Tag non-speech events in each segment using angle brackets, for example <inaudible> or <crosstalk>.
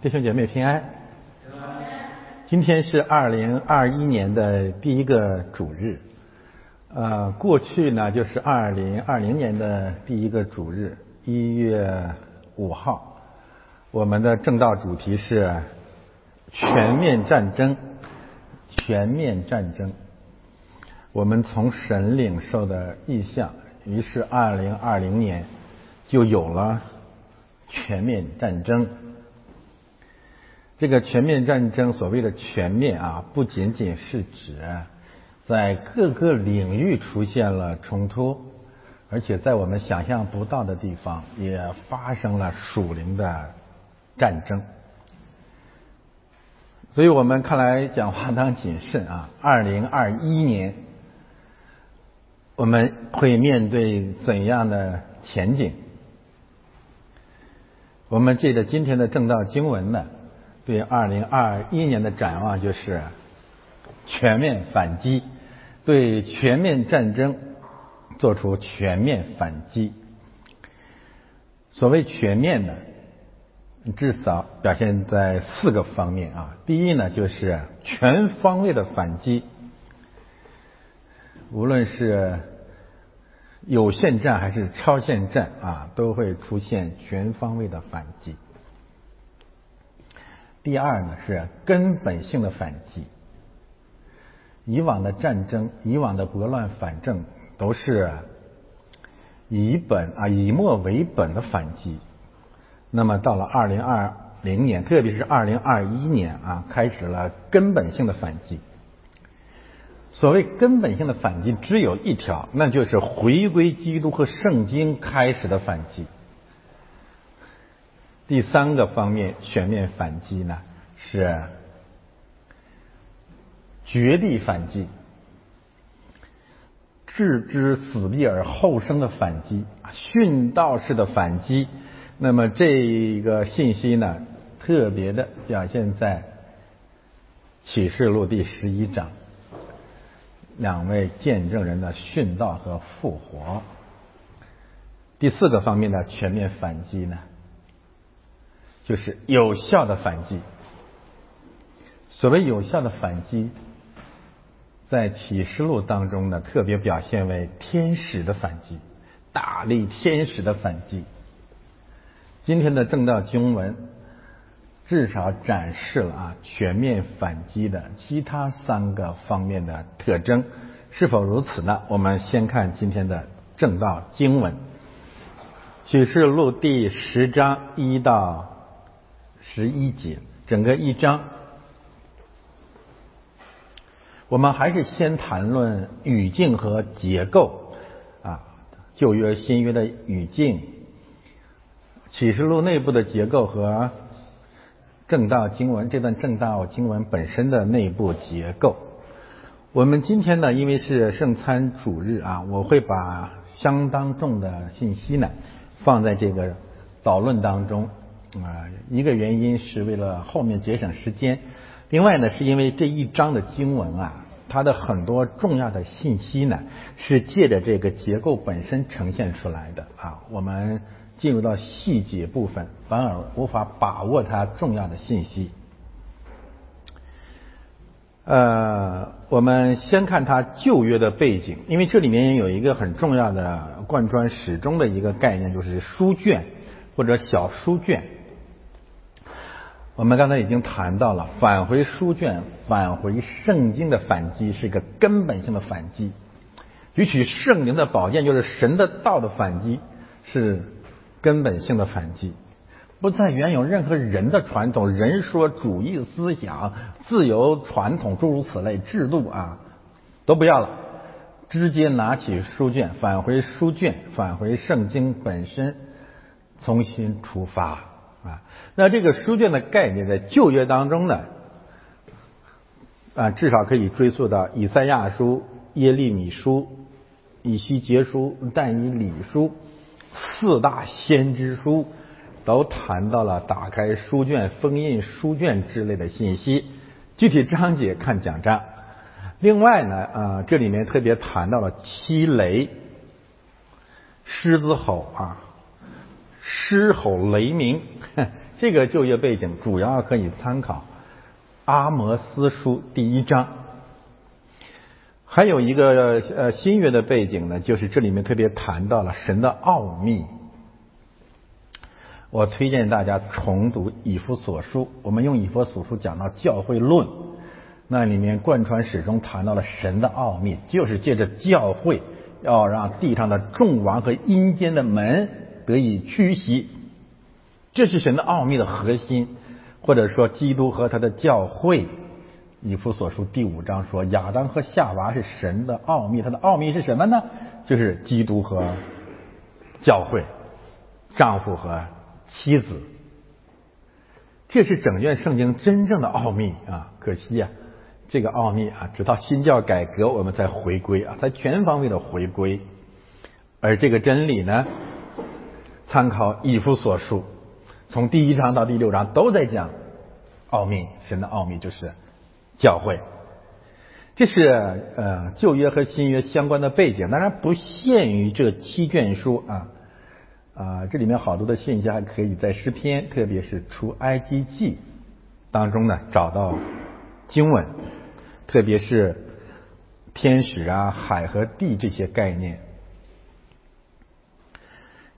弟兄姐妹平安。今天是二零二一年的第一个主日，呃，过去呢就是二零二零年的第一个主日，一月五号，我们的正道主题是全面战争，全面战争。我们从神领受的意向，于是二零二零年就有了全面战争。这个全面战争，所谓的全面啊，不仅仅是指在各个领域出现了冲突，而且在我们想象不到的地方也发生了属灵的战争。所以我们看来讲话当谨慎啊。二零二一年我们会面对怎样的前景？我们借着今天的正道经文呢？对二零二一年的展望就是全面反击，对全面战争做出全面反击。所谓全面呢，至少表现在四个方面啊。第一呢，就是全方位的反击，无论是有限战还是超限战啊，都会出现全方位的反击。第二呢是根本性的反击。以往的战争，以往的拨乱反正，都是以本啊以末为本的反击。那么到了二零二零年，特别是二零二一年啊，开始了根本性的反击。所谓根本性的反击，只有一条，那就是回归基督和圣经开始的反击。第三个方面全面反击呢，是绝地反击，置之死地而后生的反击，殉道式的反击。那么这个信息呢，特别的表现在启示录第十一章，两位见证人的殉道和复活。第四个方面的全面反击呢？就是有效的反击。所谓有效的反击，在启示录当中呢，特别表现为天使的反击，大力天使的反击。今天的正道经文至少展示了啊全面反击的其他三个方面的特征，是否如此呢？我们先看今天的正道经文，启示录第十章一到。十一节，整个一章，我们还是先谈论语境和结构啊，旧约、新约的语境，启示录内部的结构和正道经文这段正道经文本身的内部结构。我们今天呢，因为是圣餐主日啊，我会把相当重的信息呢放在这个导论当中。啊，一个原因是为了后面节省时间，另外呢，是因为这一章的经文啊，它的很多重要的信息呢，是借着这个结构本身呈现出来的啊。我们进入到细节部分，反而无法把握它重要的信息。呃，我们先看它旧约的背景，因为这里面有一个很重要的贯穿始终的一个概念，就是书卷或者小书卷。我们刚才已经谈到了返回书卷、返回圣经的反击是一个根本性的反击，举起圣灵的宝剑就是神的道的反击是根本性的反击，不再原有任何人的传统、人说主义思想、自由传统诸如此类制度啊都不要了，直接拿起书卷，返回书卷，返回圣经本身，重新出发。那这个书卷的概念在旧约当中呢，啊，至少可以追溯到以赛亚书、耶利米书、以西结书、但以理书四大先知书，都谈到了打开书卷、封印书卷之类的信息。具体章节看讲章。另外呢，啊，这里面特别谈到了七雷、狮子吼啊。狮吼雷鸣，这个就业背景主要可以参考《阿摩斯书》第一章。还有一个呃新约的背景呢，就是这里面特别谈到了神的奥秘。我推荐大家重读《以弗所书》，我们用《以弗所书》讲到教会论，那里面贯穿始终谈到了神的奥秘，就是借着教会要让地上的众王和阴间的门得以屈膝，这是神的奥秘的核心，或者说基督和他的教会。《以弗所书》第五章说，亚当和夏娃是神的奥秘，他的奥秘是什么呢？就是基督和教会，丈夫和。妻子，这是整卷圣经真正的奥秘啊！可惜啊，这个奥秘啊，直到新教改革，我们才回归啊，才全方位的回归。而这个真理呢，参考以弗所书，从第一章到第六章都在讲奥秘，神的奥秘就是教会。这是呃旧约和新约相关的背景，当然不限于这七卷书啊。啊，这里面好多的信息还可以在诗篇，特别是出埃及记当中呢找到经文，特别是天使啊、海和地这些概念。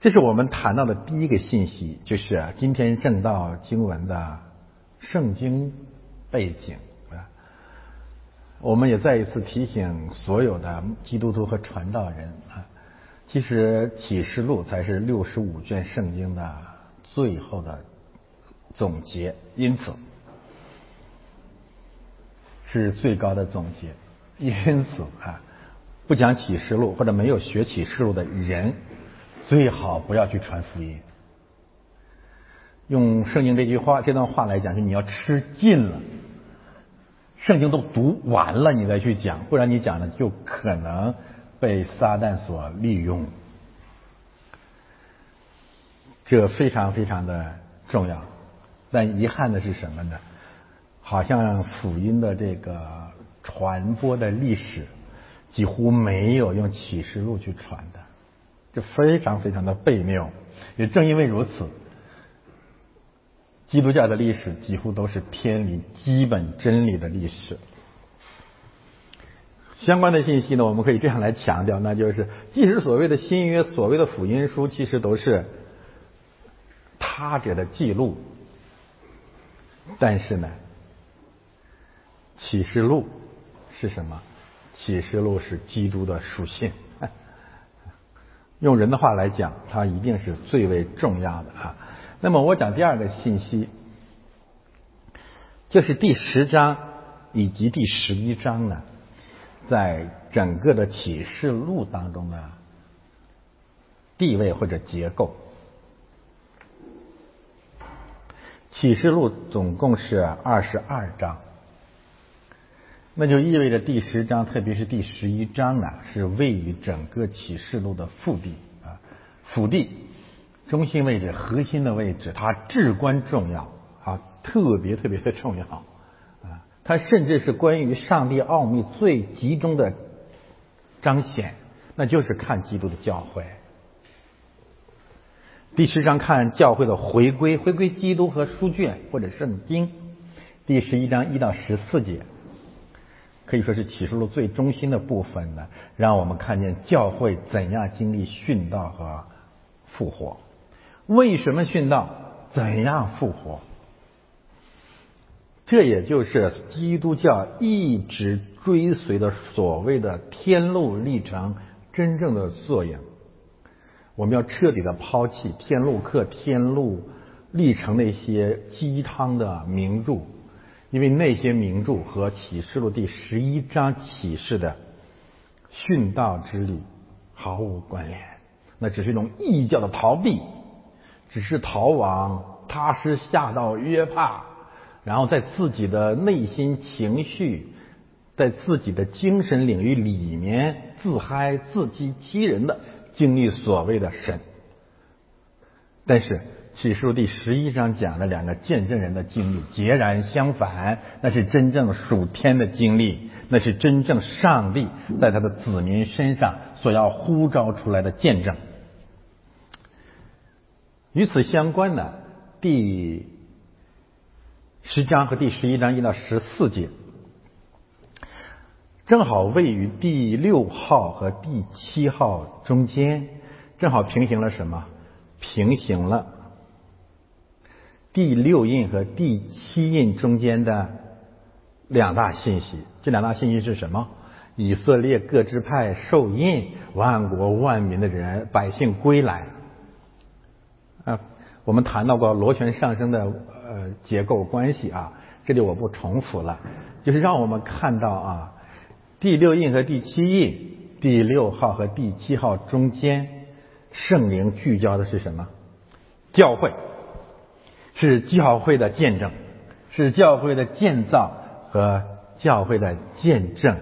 这是我们谈到的第一个信息，就是今天正道经文的圣经背景啊。我们也再一次提醒所有的基督徒和传道人啊。其实启示录才是六十五卷圣经的最后的总结，因此是最高的总结。因此啊，不讲启示录或者没有学启示录的人，最好不要去传福音。用圣经这句话这段话来讲，就你要吃尽了，圣经都读完了，你再去讲，不然你讲的就可能。被撒旦所利用，这非常非常的重要。但遗憾的是什么呢？好像福音的这个传播的历史几乎没有用启示录去传的，这非常非常的悖谬。也正因为如此，基督教的历史几乎都是偏离基本真理的历史。相关的信息呢，我们可以这样来强调，那就是，即使所谓的新约、所谓的福音书，其实都是他者的记录，但是呢，启示录是什么？启示录是基督的属性。用人的话来讲，它一定是最为重要的啊。那么我讲第二个信息，就是第十章以及第十一章呢。在整个的启示录当中的地位或者结构，启示录总共是二十二章，那就意味着第十章，特别是第十一章呢，是位于整个启示录的腹地啊，腹地中心位置、核心的位置，它至关重要啊，特别特别的重要。啊它甚至是关于上帝奥秘最集中的彰显，那就是看基督的教会。第十章看教会的回归，回归基督和书卷或者圣经。第十一章一到十四节，可以说是启示录最中心的部分呢，让我们看见教会怎样经历殉道和复活，为什么殉道，怎样复活。这也就是基督教一直追随的所谓的天路历程真正的作用。我们要彻底的抛弃天路客、天路历程那些鸡汤的名著，因为那些名著和启示录第十一章启示的殉道之旅毫无关联，那只是一种异教的逃避，只是逃亡他施下到约帕。然后在自己的内心情绪，在自己的精神领域里面自嗨、自欺欺人的经历所谓的神，但是启示录第十一章讲的两个见证人的经历截然相反，那是真正属天的经历，那是真正上帝在他的子民身上所要呼召出来的见证。与此相关的。第十章和第十一章一到十四节，正好位于第六号和第七号中间，正好平行了什么？平行了第六印和第七印中间的两大信息。这两大信息是什么？以色列各支派受印，万国万民的人百姓归来。啊，我们谈到过螺旋上升的呃结构关系啊，这里我不重复了，就是让我们看到啊，第六印和第七印，第六号和第七号中间，圣灵聚焦的是什么？教会，是教会的见证，是教会的建造和教会的见证。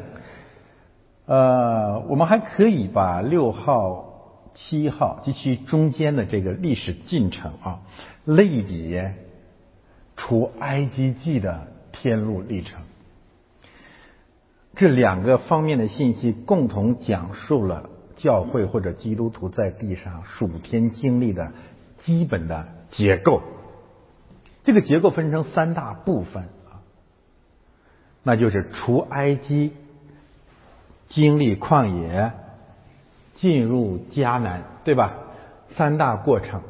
呃，我们还可以把六号。七号及其中间的这个历史进程啊，类比出埃及记的天路历程，这两个方面的信息共同讲述了教会或者基督徒在地上数天经历的基本的结构。这个结构分成三大部分啊，那就是除埃及、经历旷野。进入迦南，对吧？三大过程，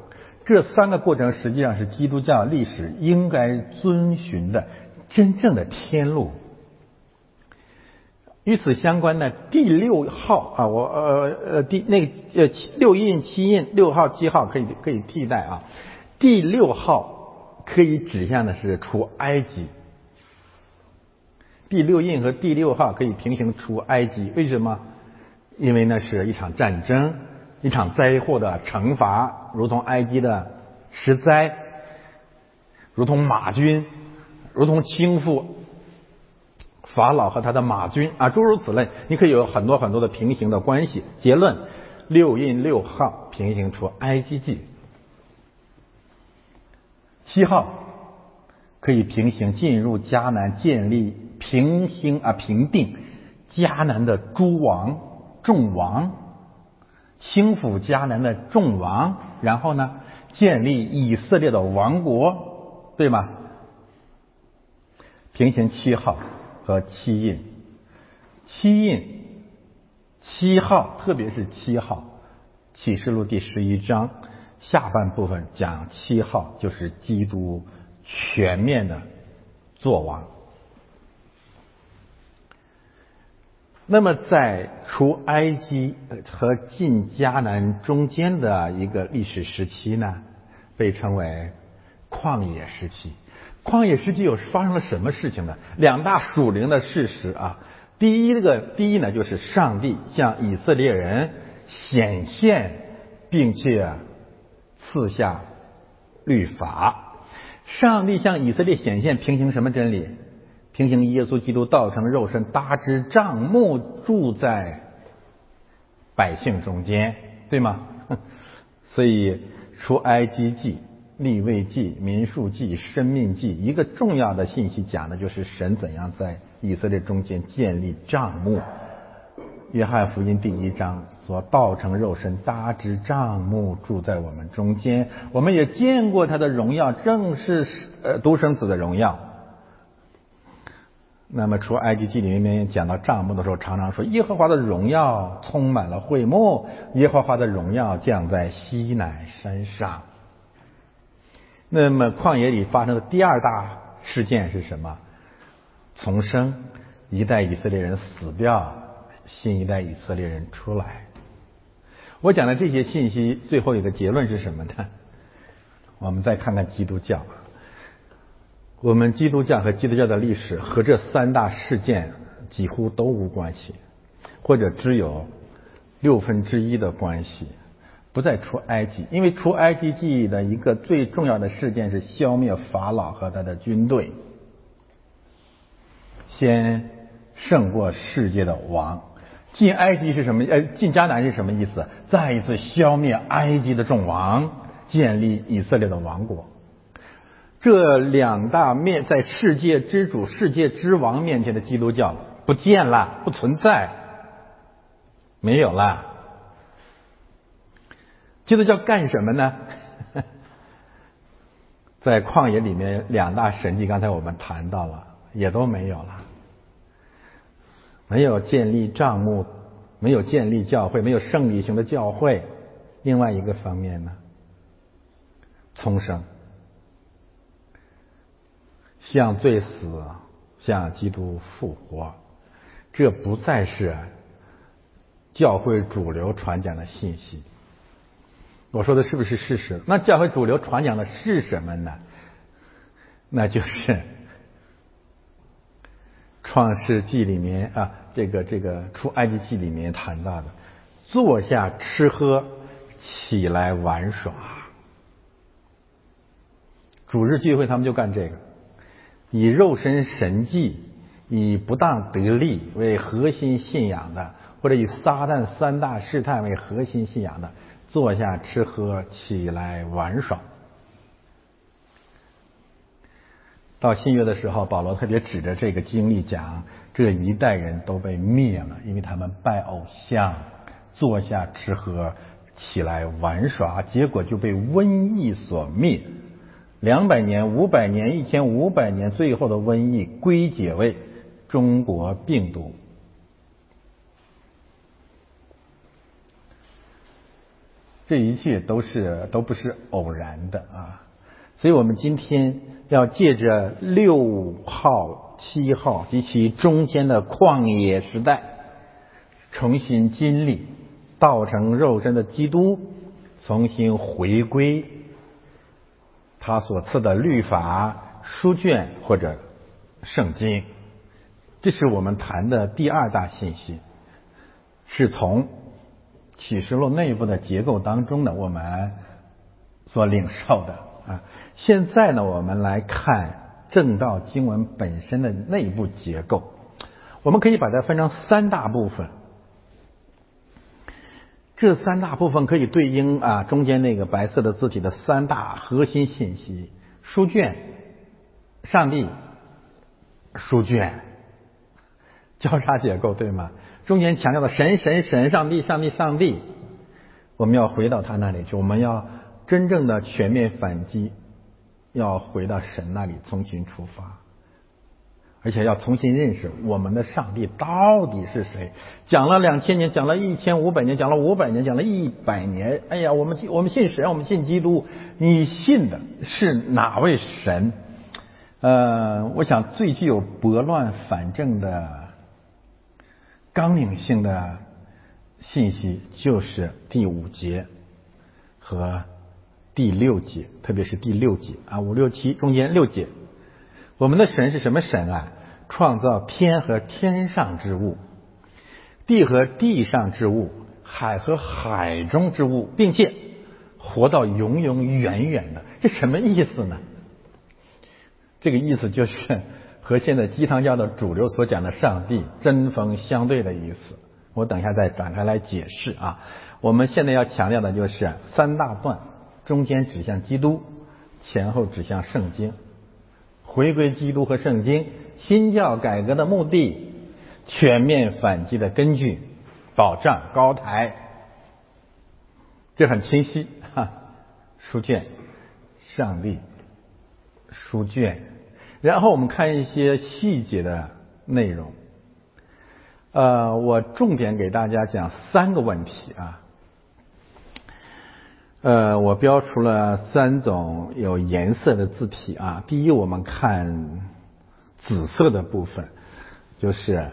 这三个过程实际上是基督教历史应该遵循的真正的天路。与此相关的第六号啊，我呃呃第那个呃六印七印六号七号可以可以替代啊。第六号可以指向的是出埃及，第六印和第六号可以平行出埃及，为什么？因为那是一场战争，一场灾祸的惩罚，如同埃及的十灾，如同马军，如同倾覆法老和他的马军啊，诸如此类，你可以有很多很多的平行的关系。结论：六印六号平行出埃及记，七号可以平行进入迦南，建立平行啊平定迦南的诸王。众王轻抚迦南的众王，然后呢，建立以色列的王国，对吗？平行七号和七印，七印七号，特别是七号，启示录第十一章下半部分讲七号就是基督全面的作王。那么，在出埃及和进迦南中间的一个历史时期呢，被称为旷野时期。旷野时期有发生了什么事情呢？两大属灵的事实啊。第一个，第一呢，就是上帝向以色列人显现，并且赐下律法。上帝向以色列显现，平行什么真理？平行耶稣基督道成肉身，搭支帐幕，住在百姓中间，对吗？<laughs> 所以出埃及记、立位记、民数记、生命记，一个重要的信息讲的就是神怎样在以色列中间建立帐幕。约翰福音第一章说道成肉身，搭支帐幕，住在我们中间。我们也见过他的荣耀，正是呃独生子的荣耀。那么，除埃及记里面讲到帐幕的时候，常常说耶和华的荣耀充满了会幕，耶和华的荣耀降在西乃山上。那么，旷野里发生的第二大事件是什么？重生，一代以色列人死掉，新一代以色列人出来。我讲的这些信息，最后一个结论是什么呢？<laughs> 我们再看看基督教。我们基督教和基督教的历史和这三大事件几乎都无关系，或者只有六分之一的关系，不再出埃及，因为出埃及记的一个最重要的事件是消灭法老和他的军队，先胜过世界的王。进埃及是什么？呃，进迦南是什么意思？再一次消灭埃及的众王，建立以色列的王国。这两大面在世界之主、世界之王面前的基督教不见了，不存在，没有了。基督教干什么呢？<laughs> 在旷野里面两大神迹，刚才我们谈到了，也都没有了，没有建立账目，没有建立教会，没有圣礼型的教会。另外一个方面呢，重生，向罪死，向基督复活，这不再是教会主流传讲的信息。我说的是不是事实？那教会主流传讲的是什么呢？那就是创世纪里面啊，这个这个出埃及记里面谈到的，坐下吃喝，起来玩耍。主日聚会他们就干这个，以肉身神迹、以不当得利为核心信仰的，或者以撒旦三大试探为核心信仰的。坐下吃喝，起来玩耍。到新约的时候，保罗特别指着这个经历讲，这一代人都被灭了，因为他们拜偶像，坐下吃喝，起来玩耍，结果就被瘟疫所灭。两百年、五百年、一千五百年，最后的瘟疫归结为中国病毒。这一切都是都不是偶然的啊！所以我们今天要借着六号、七号及其中间的旷野时代，重新经历道成肉身的基督，重新回归他所赐的律法书卷或者圣经。这是我们谈的第二大信息，是从。启示录内部的结构当中呢，我们所领受的啊。现在呢，我们来看正道经文本身的内部结构。我们可以把它分成三大部分。这三大部分可以对应啊中间那个白色的字体的三大核心信息：书卷、上帝、书卷，交叉结构，对吗？中间强调的神神神上帝上帝上帝，我们要回到他那里去，我们要真正的全面反击，要回到神那里重新出发，而且要重新认识我们的上帝到底是谁。讲了两千年，讲了一千五百年，讲了五百年，讲了一百年。哎呀，我们我们信神，我们信基督，你信的是哪位神？呃，我想最具有拨乱反正的。纲领性的信息就是第五节和第六节，特别是第六节啊，五六七中间六节。我们的神是什么神啊？创造天和天上之物，地和地上之物，海和海中之物，并且活到永永远远的。这什么意思呢？这个意思就是。<laughs> 和现在鸡汤教的主流所讲的上帝针锋相对的意思，我等一下再展开来解释啊。我们现在要强调的就是三大段，中间指向基督，前后指向圣经，回归基督和圣经，新教改革的目的，全面反击的根据，保障高台，这很清晰哈。书卷，上帝，书卷。然后我们看一些细节的内容，呃，我重点给大家讲三个问题啊，呃，我标出了三种有颜色的字体啊。第一，我们看紫色的部分，就是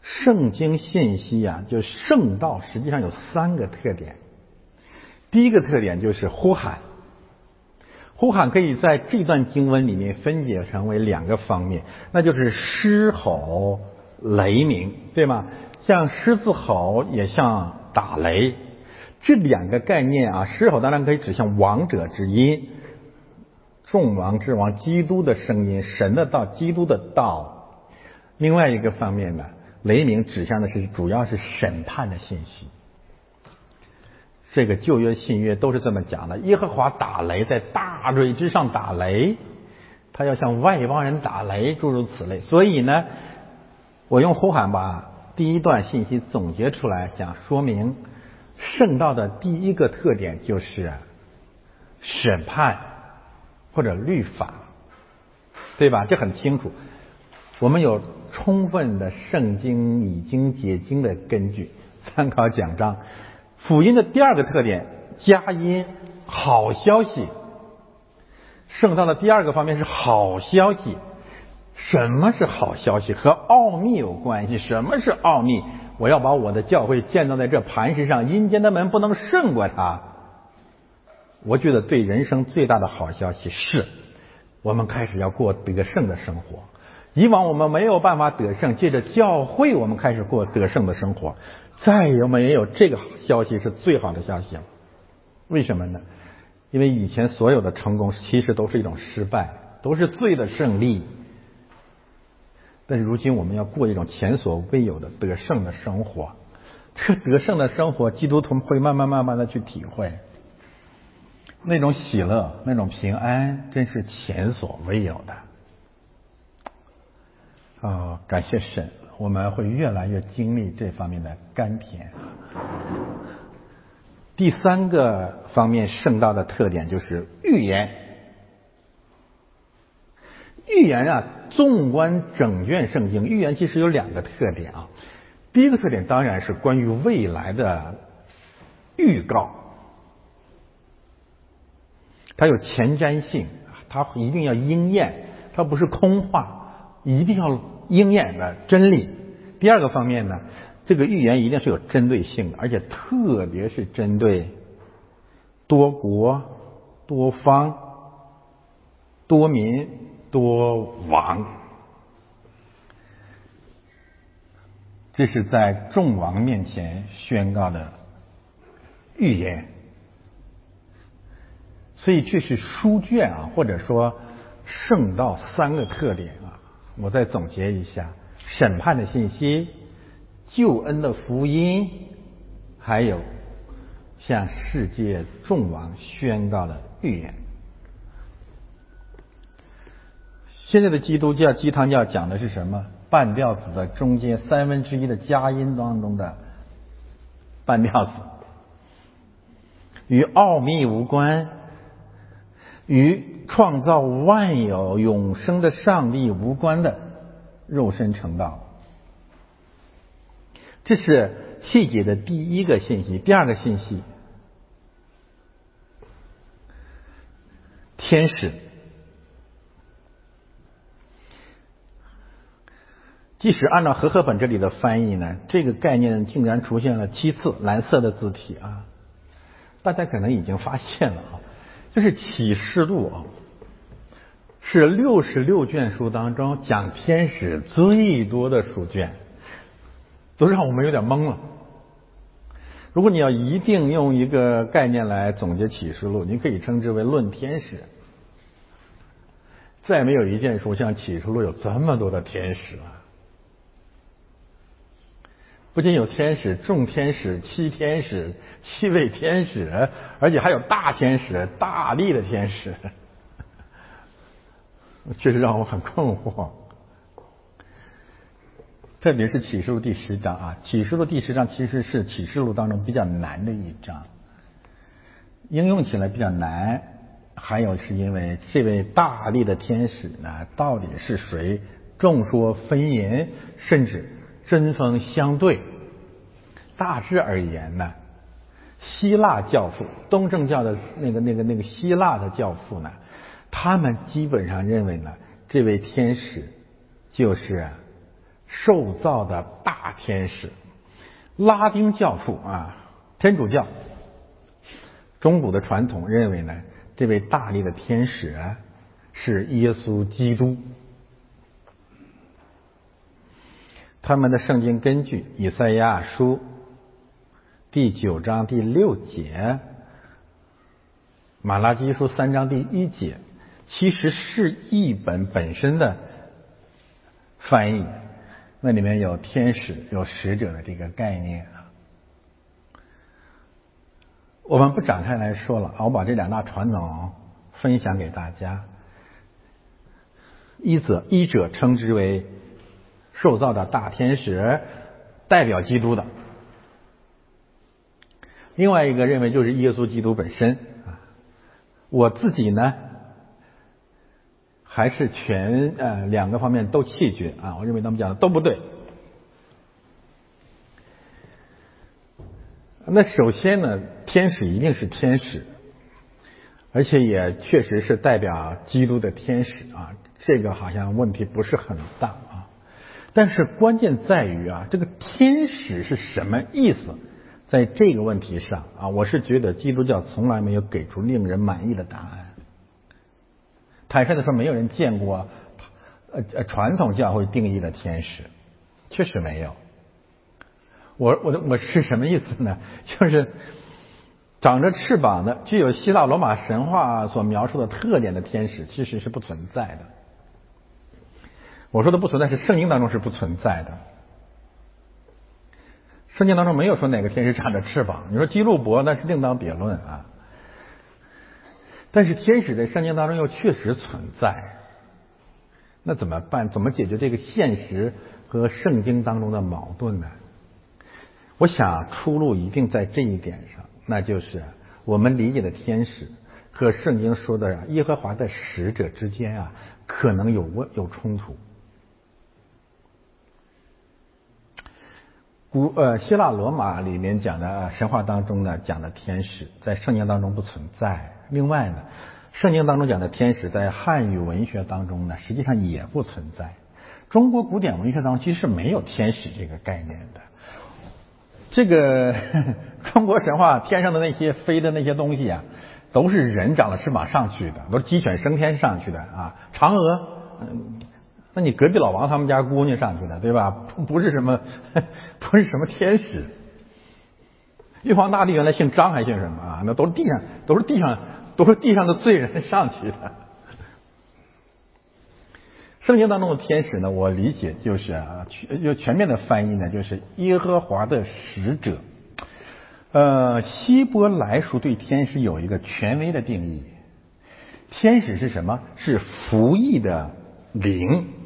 圣经信息啊，就圣道实际上有三个特点。第一个特点就是呼喊。呼喊可以在这段经文里面分解成为两个方面，那就是狮吼、雷鸣，对吗？像狮子吼，也像打雷，这两个概念啊，狮吼当然可以指向王者之音，众王之王，基督的声音，神的道，基督的道。另外一个方面呢，雷鸣指向的是主要是审判的信息。这个旧约、新约都是这么讲的。耶和华打雷，在大水之上打雷，他要向外邦人打雷，诸如此类。所以呢，我用呼喊把第一段信息总结出来，想说明圣道的第一个特点就是审判、或者律法，对吧？这很清楚。我们有充分的圣经已经解经的根据，参考讲章。福音的第二个特点，佳音，好消息。圣道的第二个方面是好消息。什么是好消息？和奥秘有关系。什么是奥秘？我要把我的教会建造在这磐石上，阴间的门不能胜过它。我觉得对人生最大的好消息是，我们开始要过得胜的生活。以往我们没有办法得胜，借着教会，我们开始过得胜的生活。再有没有这个消息是最好的消息？为什么呢？因为以前所有的成功其实都是一种失败，都是罪的胜利。但是如今我们要过一种前所未有的得胜的生活，这个得胜的生活，基督徒会慢慢慢慢的去体会。那种喜乐，那种平安，真是前所未有的。啊，感谢神，我们会越来越经历这方面的甘甜。第三个方面，圣道的特点就是预言。预言啊，纵观整卷圣经，预言其实有两个特点啊。第一个特点当然是关于未来的预告。它有前瞻性，它一定要应验，它不是空话，一定要应验的真理。第二个方面呢，这个预言一定是有针对性的，而且特别是针对多国、多方、多民、多王，这是在众王面前宣告的预言。所以这是书卷啊，或者说圣道三个特点啊。我再总结一下：审判的信息、救恩的福音，还有向世界众王宣告的预言。现在的基督教、鸡汤教讲的是什么？半吊子的中间三分之一的佳音当中的半吊子，与奥秘无关。与创造万有永生的上帝无关的肉身成道，这是细节的第一个信息。第二个信息，天使。即使按照和合本这里的翻译呢，这个概念竟然出现了七次，蓝色的字体啊，大家可能已经发现了啊。就是启示录啊，是六十六卷书当中讲天使最多的书卷，都让我们有点懵了。如果你要一定用一个概念来总结启示录，你可以称之为论天使。再没有一件书像启示录有这么多的天使了。不仅有天使、众天使、七天使、七位天使，而且还有大天使、大力的天使，<laughs> 确实让我很困惑。特别是启示录第十章啊，启示录第十章其实是启示录当中比较难的一章，应用起来比较难。还有是因为这位大力的天使呢，到底是谁？众说纷纭，甚至。针锋相对，大致而言呢，希腊教父，东正教的那个、那个、那个希腊的教父呢，他们基本上认为呢，这位天使就是受造的大天使。拉丁教父啊，天主教，中古的传统认为呢，这位大力的天使是耶稣基督。他们的圣经根据以赛亚书第九章第六节，马拉基书三章第一节，其实是译本本身的翻译，那里面有天使、有使者的这个概念啊。我们不展开来说了，我把这两大传统分享给大家。一者一者称之为。受造的大天使，代表基督的；另外一个认为就是耶稣基督本身啊。我自己呢，还是全呃两个方面都弃绝啊？我认为他们讲的都不对。那首先呢，天使一定是天使，而且也确实是代表基督的天使啊，这个好像问题不是很大。但是关键在于啊，这个天使是什么意思？在这个问题上啊，我是觉得基督教从来没有给出令人满意的答案。坦率的说，没有人见过呃呃传统教会定义的天使，确实没有。我我我是什么意思呢？<laughs> 就是长着翅膀的、具有希腊罗马神话所描述的特点的天使，其实是不存在的。我说的不存在是圣经当中是不存在的。圣经当中没有说哪个天使长着翅膀。你说基路伯那是另当别论啊。但是天使在圣经当中又确实存在，那怎么办？怎么解决这个现实和圣经当中的矛盾呢？我想出路一定在这一点上，那就是我们理解的天使和圣经说的耶和华的使者之间啊，可能有问有冲突。古呃希腊罗马里面讲的神话当中呢讲的天使，在圣经当中不存在。另外呢，圣经当中讲的天使，在汉语文学当中呢，实际上也不存在。中国古典文学当中其实没有天使这个概念的。这个 <laughs> 中国神话天上的那些飞的那些东西啊，都是人长了翅膀上去的，都是鸡犬升天上去的啊。嫦娥，嗯，那你隔壁老王他们家姑娘上去的，对吧？不是什么。<laughs> 不是什么天使，玉皇大帝原来姓张还姓什么啊？那都是地上，都是地上，都是地上的罪人上去的。圣经当中的天使呢，我理解就是啊，全就全面的翻译呢，就是耶和华的使者。呃，希伯来书对天使有一个权威的定义，天使是什么？是服役的灵。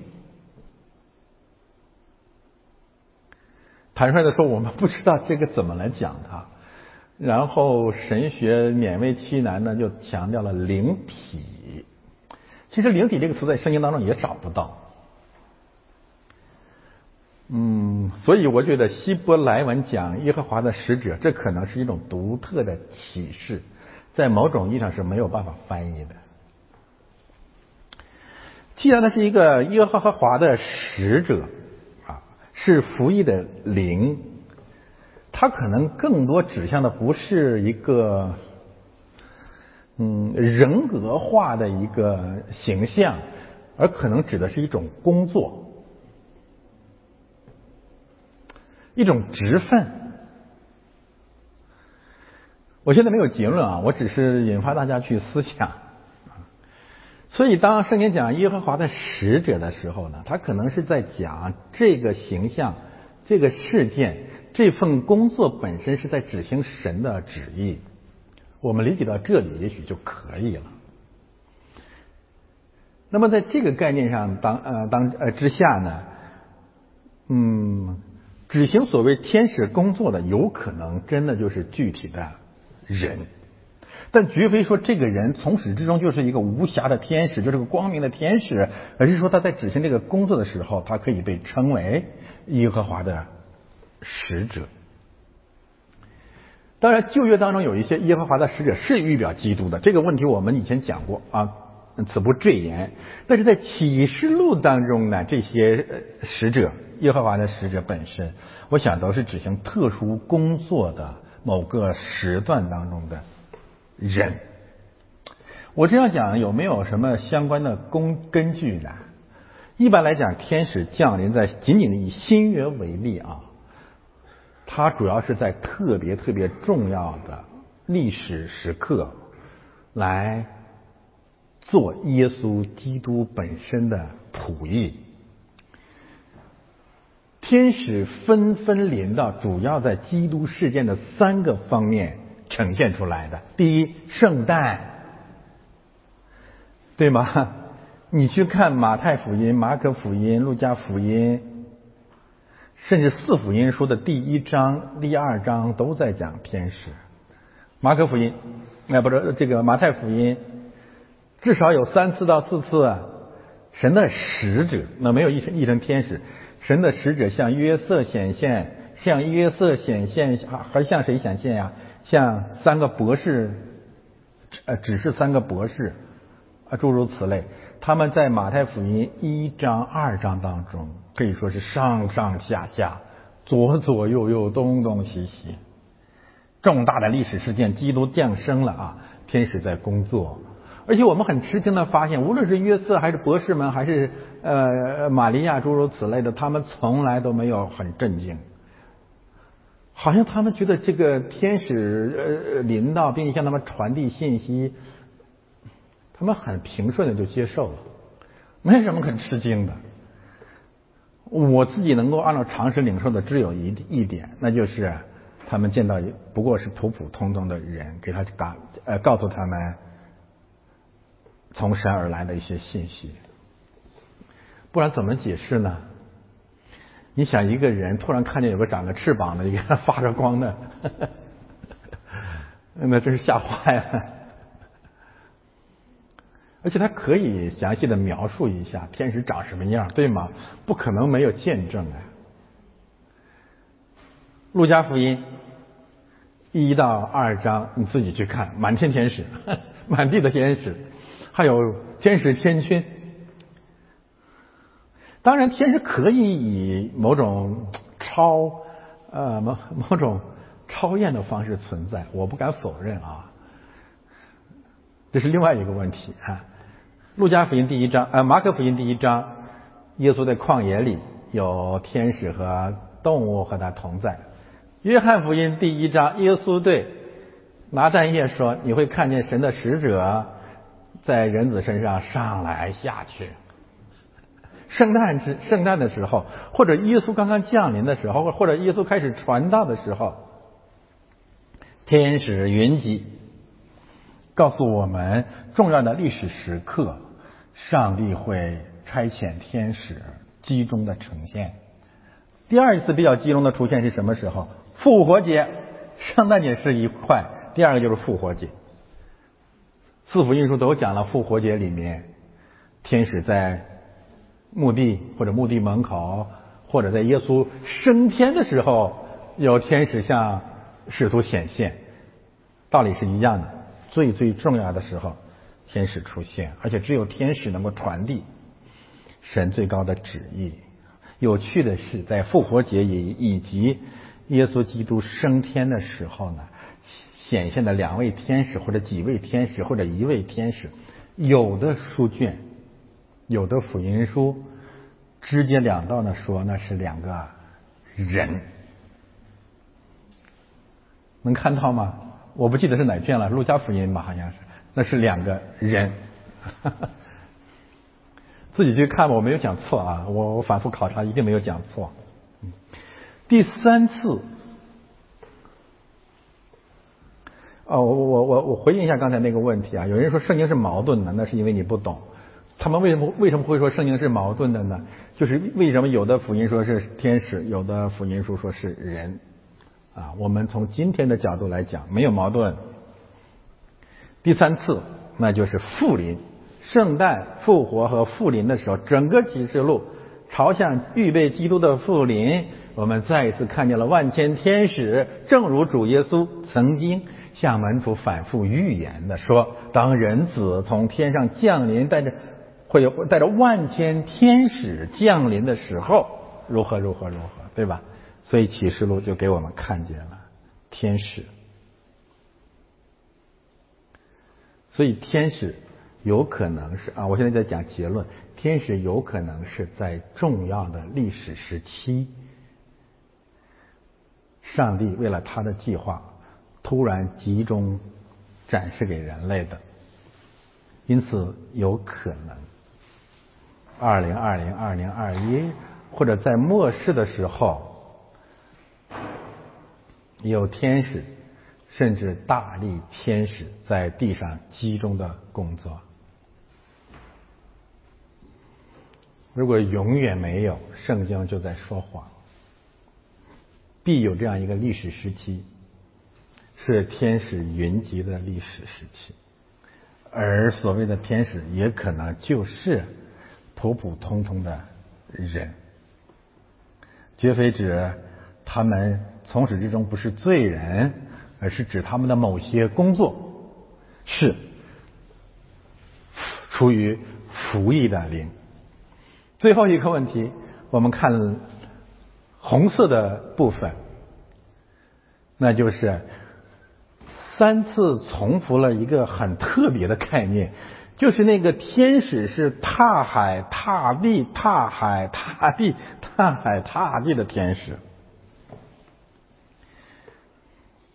坦率的说，我们不知道这个怎么来讲它。然后神学勉为其难呢，就强调了灵体。其实“灵体”这个词在圣经当中也找不到。嗯，所以我觉得希伯来文讲耶和华的使者，这可能是一种独特的启示，在某种意义上是没有办法翻译的。既然他是一个耶和华的使者。是服役的灵，它可能更多指向的不是一个嗯人格化的一个形象，而可能指的是一种工作，一种职分。我现在没有结论啊，我只是引发大家去思想。所以，当圣经讲耶和华的使者的时候呢，他可能是在讲这个形象、这个事件、这份工作本身是在执行神的旨意。我们理解到这里，也许就可以了。那么，在这个概念上当呃当呃之下呢，嗯，执行所谓天使工作的，有可能真的就是具体的人。但绝非说这个人从始至终就是一个无瑕的天使，就是个光明的天使，而是说他在执行这个工作的时候，他可以被称为耶和华的使者。当然，旧约当中有一些耶和华的使者是预表基督的，这个问题我们以前讲过啊，此不赘言。但是在启示录当中呢，这些使者，耶和华的使者本身，我想都是执行特殊工作的某个时段当中的。人，我这样讲有没有什么相关的根根据呢？一般来讲，天使降临在仅仅以新约为例啊，它主要是在特别特别重要的历史时刻来做耶稣基督本身的仆役。天使纷纷临到，主要在基督事件的三个方面。呈现出来的第一，圣诞，对吗？<laughs> 你去看马太福音、马可福音、路加福音，甚至四福音书的第一章、第二章都在讲天使。马可福音，哎，不是这个马太福音，至少有三次到四次神的使者，那没有一成一成天使，神的使者向约瑟显现，向约瑟显现，还向谁显现呀？像三个博士，呃，只是三个博士，啊，诸如此类。他们在马太福音一章、二章当中，可以说是上上下下、左左右右、东东西西，重大的历史事件，基督降生了啊，天使在工作。而且我们很吃惊的发现，无论是约瑟还是博士们，还是呃玛利亚诸如此类的，他们从来都没有很震惊，好像他们觉得这个天使呃临到，并向他们传递信息，他们很平顺的就接受了，没什么可吃惊的。我自己能够按照常识领受的只有一一点，那就是他们见到不过是普普通通的人，给他告呃告诉他们。从神而来的一些信息，不然怎么解释呢？你想一个人突然看见有个长着翅膀的一个 <laughs> 发着光的，那真是吓坏了。而且他可以详细的描述一下天使长什么样，对吗？不可能没有见证啊。路加福音一到二章你自己去看，满天天使，<laughs> 满地的天使。还有天使天君，当然天使可以以某种超呃某某种超验的方式存在，我不敢否认啊，这是另外一个问题啊。路加福音第一章呃马可福音第一章，耶稣在旷野里有天使和动物和他同在。约翰福音第一章，耶稣对拿但业说：“你会看见神的使者。”在人子身上上来下去，圣诞之圣诞的时候，或者耶稣刚刚降临的时候，或者耶稣开始传道的时候，天使云集，告诉我们重要的历史时刻，上帝会差遣天使集中的呈现。第二一次比较集中的出现是什么时候？复活节，圣诞节是一块，第二个就是复活节。四福音书都讲了复活节里面，天使在墓地或者墓地门口，或者在耶稣升天的时候，有天使向使徒显现，道理是一样的。最最重要的时候，天使出现，而且只有天使能够传递神最高的旨意。有趣的是，在复活节以以及耶稣基督升天的时候呢。显现的两位天使，或者几位天使，或者一位天使，有的书卷，有的福音书，直截了当的说那是两个人，能看到吗？我不记得是哪卷了，路加福音吧，好像是，那是两个人，<laughs> 自己去看吧，我没有讲错啊，我我反复考察，一定没有讲错。第三次。哦，我我我我回应一下刚才那个问题啊。有人说圣经是矛盾的，那是因为你不懂。他们为什么为什么会说圣经是矛盾的呢？就是为什么有的福音说是天使，有的福音书说是人啊？我们从今天的角度来讲，没有矛盾。第三次，那就是复临，圣诞、复活和复临的时候，整个启示录朝向预备基督的复临，我们再一次看见了万千天使，正如主耶稣曾经。向门徒反复预言的说，当人子从天上降临，带着会有带着万千天使降临的时候，如何如何如何，对吧？所以启示录就给我们看见了天使。所以天使有可能是啊，我现在在讲结论，天使有可能是在重要的历史时期，上帝为了他的计划。突然集中展示给人类的，因此有可能二零二零二零二一或者在末世的时候，有天使甚至大力天使在地上集中的工作。如果永远没有，圣经就在说谎，必有这样一个历史时期。是天使云集的历史时期，而所谓的天使也可能就是普普通通的人，绝非指他们从始至终不是罪人，而是指他们的某些工作是出于服役的灵。最后一个问题，我们看红色的部分，那就是三次重复了一个很特别的概念，就是那个天使是踏海踏地、踏海踏地、踏海踏地的天使。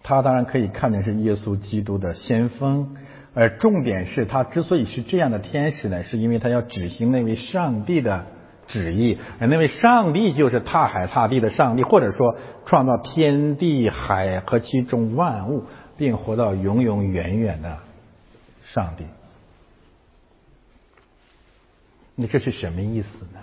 他当然可以看成是耶稣基督的先锋。而重点是他之所以是这样的天使呢，是因为他要执行那位上帝的旨意，而那位上帝就是踏海踏地的上帝，或者说创造天地海和其中万物，并活到永永远远的上帝。那这是什么意思呢？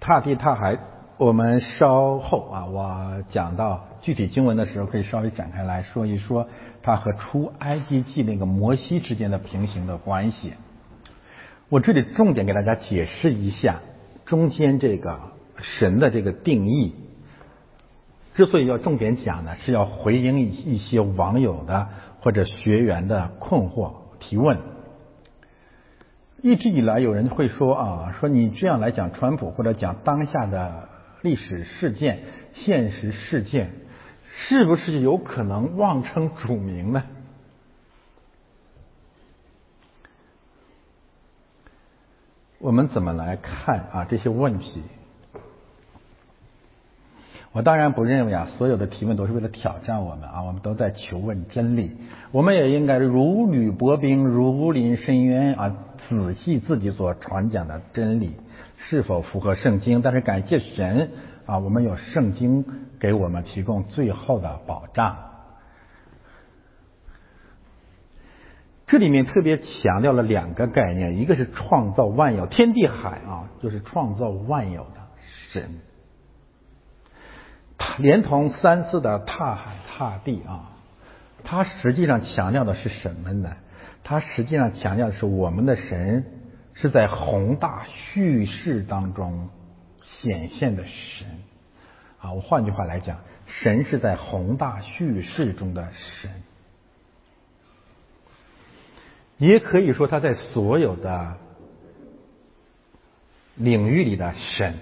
踏地踏海。我们稍后啊，我讲到具体经文的时候，可以稍微展开来说一说它和出埃及记那个摩西之间的平行的关系。我这里重点给大家解释一下中间这个神的这个定义。之所以要重点讲呢，是要回应一一些网友的或者学员的困惑提问。一直以来，有人会说啊，说你这样来讲川普或者讲当下的。历史事件、现实事件，是不是有可能妄称主名呢？我们怎么来看啊这些问题？我当然不认为啊，所有的提问都是为了挑战我们啊，我们都在求问真理。我们也应该如履薄冰、如临深渊啊，仔细自己所传讲的真理。是否符合圣经？但是感谢神啊，我们有圣经给我们提供最后的保障。这里面特别强调了两个概念，一个是创造万有，天地海啊，就是创造万有的神。连同三次的踏海踏地啊，他实际上强调的是什么呢？他实际上强调的是我们的神。是在宏大叙事当中显现的神啊！我换句话来讲，神是在宏大叙事中的神，也可以说他在所有的领域里的神。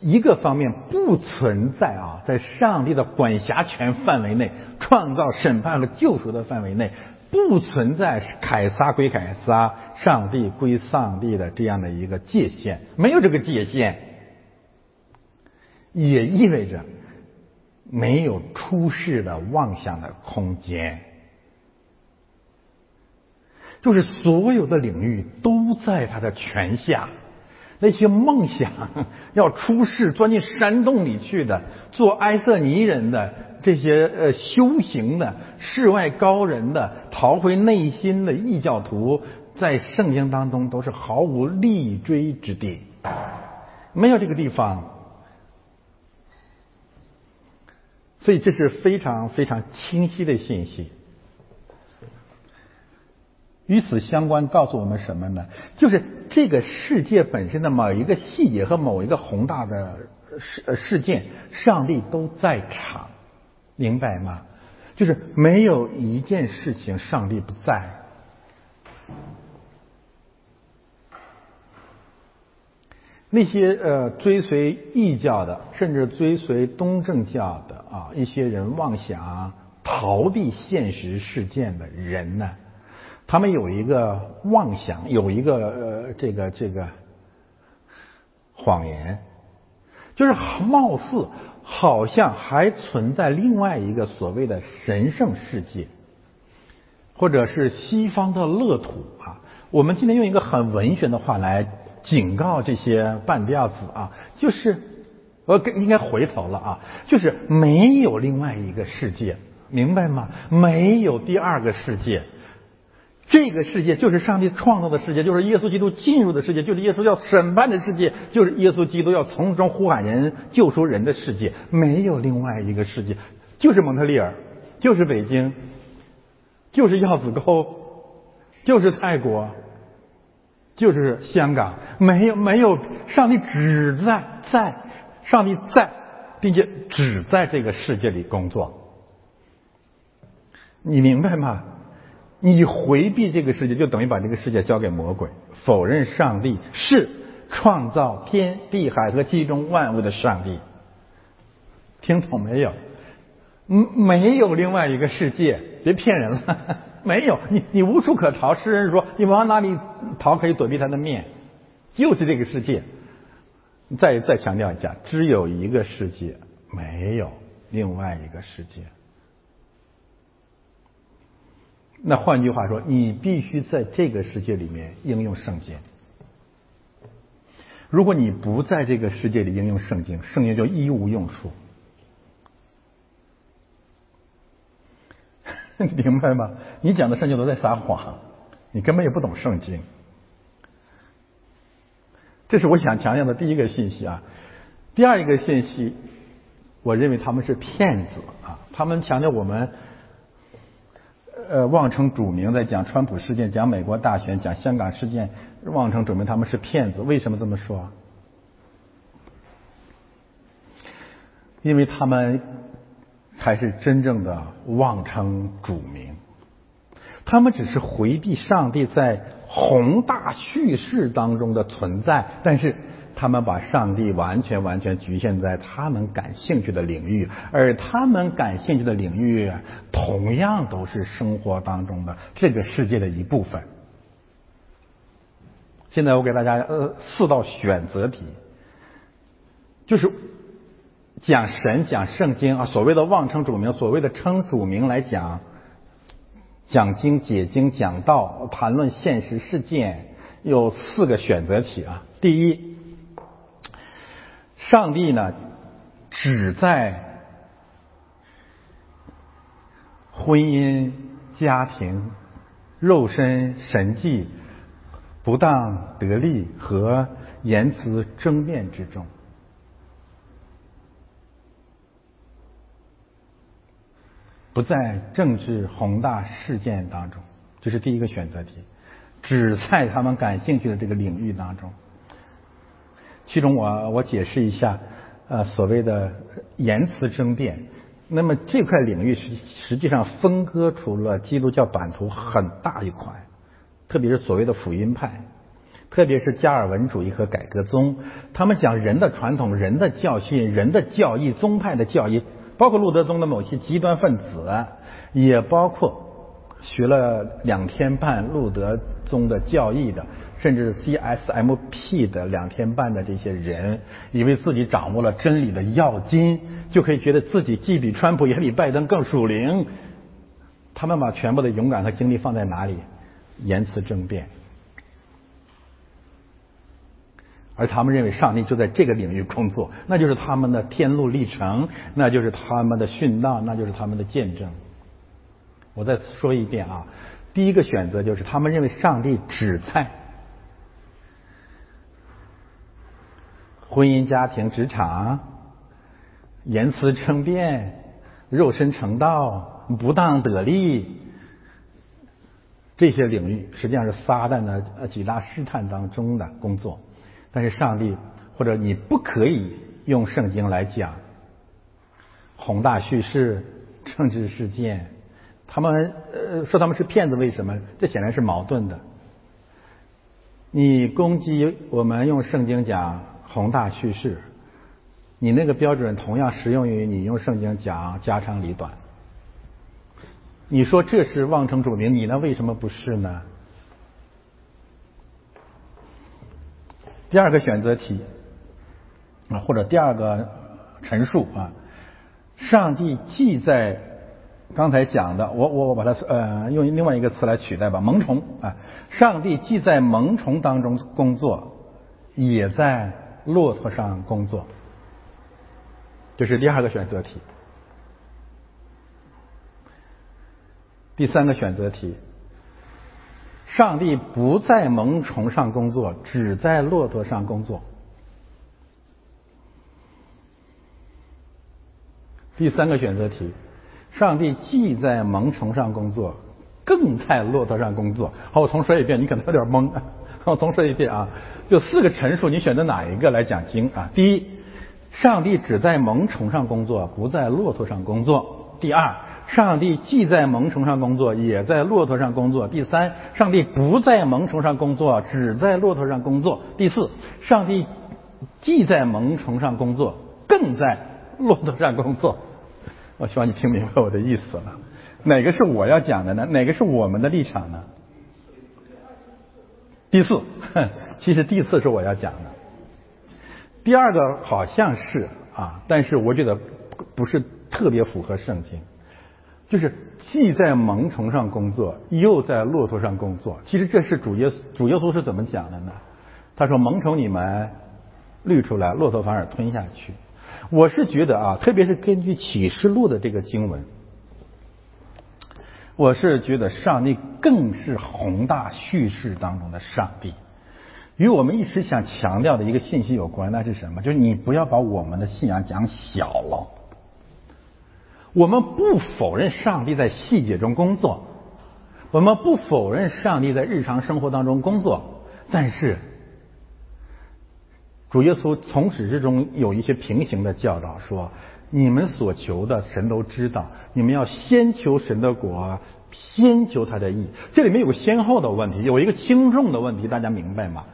一个方面不存在啊，在上帝的管辖权范围内，创造、审判和救赎的范围内。不存在凯撒归凯撒，上帝归上帝的这样的一个界限，没有这个界限，也意味着没有出世的妄想的空间，就是所有的领域都在他的权下。那些梦想要出世、钻进山洞里去的，做埃塞尼人的这些呃修行的世外高人的逃回内心的异教徒，在圣经当中都是毫无立锥之地，没有这个地方，所以这是非常非常清晰的信息。与此相关，告诉我们什么呢？就是这个世界本身的某一个细节和某一个宏大的事事件，上帝都在场，明白吗？就是没有一件事情上帝不在。那些呃追随异教的，甚至追随东正教的啊，一些人妄想逃避现实事件的人呢？他们有一个妄想，有一个呃，这个这个谎言，就是貌似好像还存在另外一个所谓的神圣世界，或者是西方的乐土啊。我们今天用一个很文学的话来警告这些半吊子啊，就是我应该回头了啊，就是没有另外一个世界，明白吗？没有第二个世界。这个世界就是上帝创造的世界，就是耶稣基督进入的世界，就是耶稣要审判的世界，就是耶稣基督要从中呼喊人、救赎人的世界。没有另外一个世界，就是蒙特利尔，就是北京，就是药子沟，就是泰国，就是香港，没有没有，上帝只在在，上帝在，并且只在这个世界里工作。你明白吗？你回避这个世界，就等于把这个世界交给魔鬼，否认上帝是创造天地海和其中万物的上帝。听懂没有？嗯，没有另外一个世界，别骗人了，<laughs> 没有，你你无处可逃。诗人说，你往哪里逃可以躲避他的面？就是这个世界。再再强调一下，只有一个世界，没有另外一个世界。那换句话说，你必须在这个世界里面应用圣经。如果你不在这个世界里应用圣经，圣经就一无用处。<laughs> 明白吗？你讲的圣经都在撒谎，你根本也不懂圣经。这是我想强调的第一个信息啊。第二一个信息，我认为他们是骗子啊。他们强调我们。呃，妄称主名，在讲川普事件，讲美国大选，讲香港事件，妄称主名，他们是骗子。为什么这么说？因为他们才是真正的妄称主名，他们只是回避上帝在宏大叙事当中的存在，但是。他们把上帝完全完全局限在他们感兴趣的领域，而他们感兴趣的领域同样都是生活当中的这个世界的一部分。现在我给大家呃四道选择题，就是讲神讲圣经啊，所谓的妄称主名，所谓的称主名来讲讲经解经讲道谈论现实事件，有四个选择题啊，第一。上帝呢，只在婚姻、家庭、肉身、神迹、不当得利和言辞争辩之中，不在政治宏大事件当中。这是第一个选择题，只在他们感兴趣的这个领域当中。其中我我解释一下，呃，所谓的言辞争辩。那么这块领域实实际上分割出了基督教版图很大一块，特别是所谓的福音派，特别是加尔文主义和改革宗，他们讲人的传统、人的教训、人的教义、宗派的教义，包括路德宗的某些极端分子，也包括。学了两天半路德宗的教义的，甚至 CSMP 的两天半的这些人，以为自己掌握了真理的要津，就可以觉得自己既比川普也比拜登更属灵。他们把全部的勇敢和精力放在哪里？言辞争辩，而他们认为上帝就在这个领域工作，那就是他们的天路历程，那就是他们的殉道，那就是他们的见证。我再说一遍啊，第一个选择就是他们认为上帝只在婚姻、家庭、职场、言辞称辩、肉身成道、不当得利这些领域，实际上是撒旦的几大试探当中的工作。但是上帝或者你不可以用圣经来讲宏大叙事、政治事件。他们呃说他们是骗子，为什么？这显然是矛盾的。你攻击我们用圣经讲宏大叙事，你那个标准同样适用于你用圣经讲家长里短。你说这是妄称主名，你呢为什么不是呢？第二个选择题啊，或者第二个陈述啊，上帝既在。刚才讲的，我我我把它呃用另外一个词来取代吧，萌虫啊！上帝既在萌虫当中工作，也在骆驼上工作，这是第二个选择题。第三个选择题，上帝不在萌虫上工作，只在骆驼上工作。第三个选择题。上帝既在萌虫上工作，更在骆驼上工作。好，我重说一遍，你可能有点懵。<laughs> 我重说一遍啊，就四个陈述，你选择哪一个来讲经啊？第一，上帝只在萌虫上工作，不在骆驼上工作。第二，上帝既在萌虫上工作，也在骆驼上工作。第三，上帝不在萌虫上工作，只在骆驼上工作。第四，上帝既在萌虫上工作，更在骆驼上工作。我希望你听明白我的意思了。哪个是我要讲的呢？哪个是我们的立场呢？第四，<laughs> 其实第四是我要讲的。第二个好像是啊，但是我觉得不是特别符合圣经。就是既在萌虫上工作，又在骆驼上工作。其实这是主耶稣主耶稣是怎么讲的呢？他说：“萌虫你们滤出来，骆驼反而吞下去。”我是觉得啊，特别是根据启示录的这个经文。我是觉得上帝更是宏大叙事当中的上帝，与我们一直想强调的一个信息有关，那是什么？就是你不要把我们的信仰讲小了。我们不否认上帝在细节中工作，我们不否认上帝在日常生活当中工作，但是主耶稣从始至终有一些平行的教导说。你们所求的，神都知道。你们要先求神的国，先求他的义。这里面有个先后的问题，有一个轻重的问题，大家明白吗？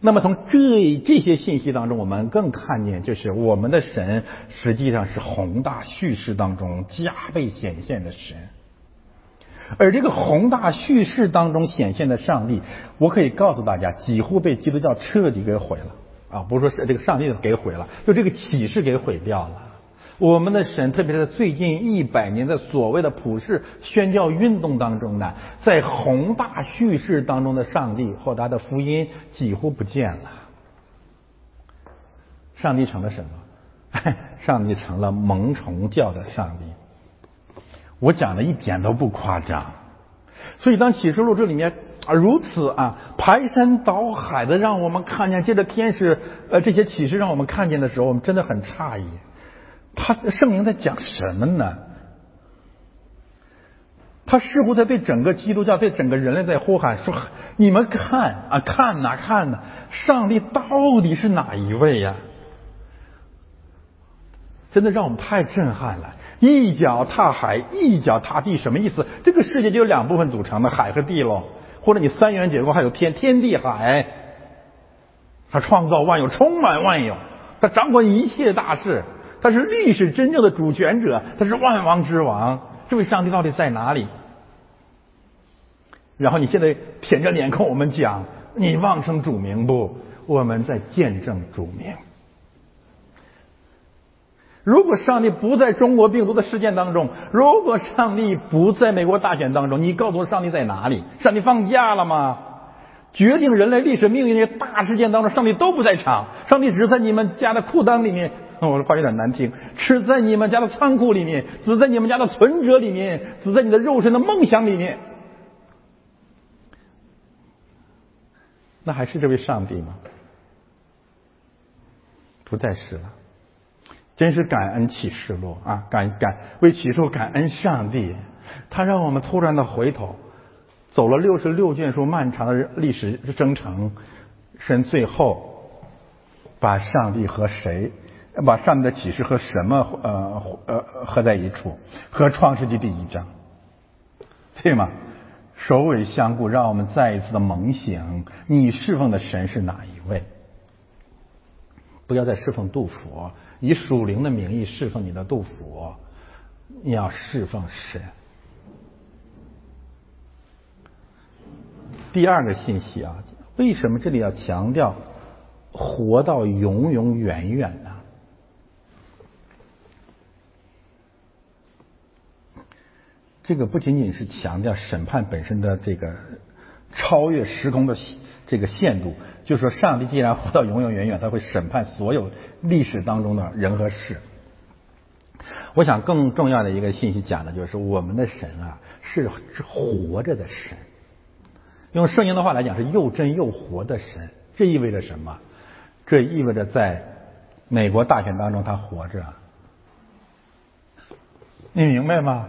那么从这这些信息当中，我们更看见，就是我们的神实际上是宏大叙事当中加倍显现的神。而这个宏大叙事当中显现的上帝，我可以告诉大家，几乎被基督教彻底给毁了啊！不是说这个上帝给毁了，就这个启示给毁掉了。我们的神，特别是最近一百年的所谓的普世宣教运动当中呢，在宏大叙事当中的上帝或他的福音几乎不见了。上帝成了什么？<laughs> 上帝成了蒙虫教的上帝。我讲的一点都不夸张。所以当启示录这里面啊如此啊排山倒海的让我们看见，借着天使呃这些启示让我们看见的时候，我们真的很诧异。他圣灵在讲什么呢？他似乎在对整个基督教、对整个人类在呼喊说：“你们看啊，看哪看呢？上帝到底是哪一位呀？”真的让我们太震撼了！一脚踏海，一脚踏地，什么意思？这个世界就有两部分组成的，海和地喽。或者你三元结构还有天，天地海。他创造万有，充满万有，他掌管一切大事。他是历史真正的主权者，他是万王之王。这位上帝到底在哪里？然后你现在舔着脸跟我们讲，你妄称主名不？我们在见证主名。如果上帝不在中国病毒的事件当中，如果上帝不在美国大选当中，你告诉我上帝在哪里？上帝放假了吗？决定人类历史命运的大事件当中，上帝都不在场，上帝只在你们家的裤裆里面。我的话有点难听，吃在你们家的仓库里面，死在你们家的存折里面，死在你的肉身的梦想里面，那还是这位上帝吗？不再是了，真是感恩启示录啊！感感为启示录感恩上帝，他让我们突然的回头，走了六十六卷书漫长的历史征程，神最后把上帝和谁？把上面的启示和什么呃呃合在一处？和创世纪第一章，对吗？首尾相顾，让我们再一次的猛醒：你侍奉的神是哪一位？不要再侍奉杜甫，以属灵的名义侍奉你的杜甫，你要侍奉神。第二个信息啊，为什么这里要强调活到永永远远呢？这个不仅仅是强调审判本身的这个超越时空的这个限度，就是说，上帝既然活到永永远远，他会审判所有历史当中的人和事。我想更重要的一个信息讲的就是，我们的神啊是是活着的神，用圣经的话来讲是又真又活的神。这意味着什么？这意味着在美国大选当中他活着，你明白吗？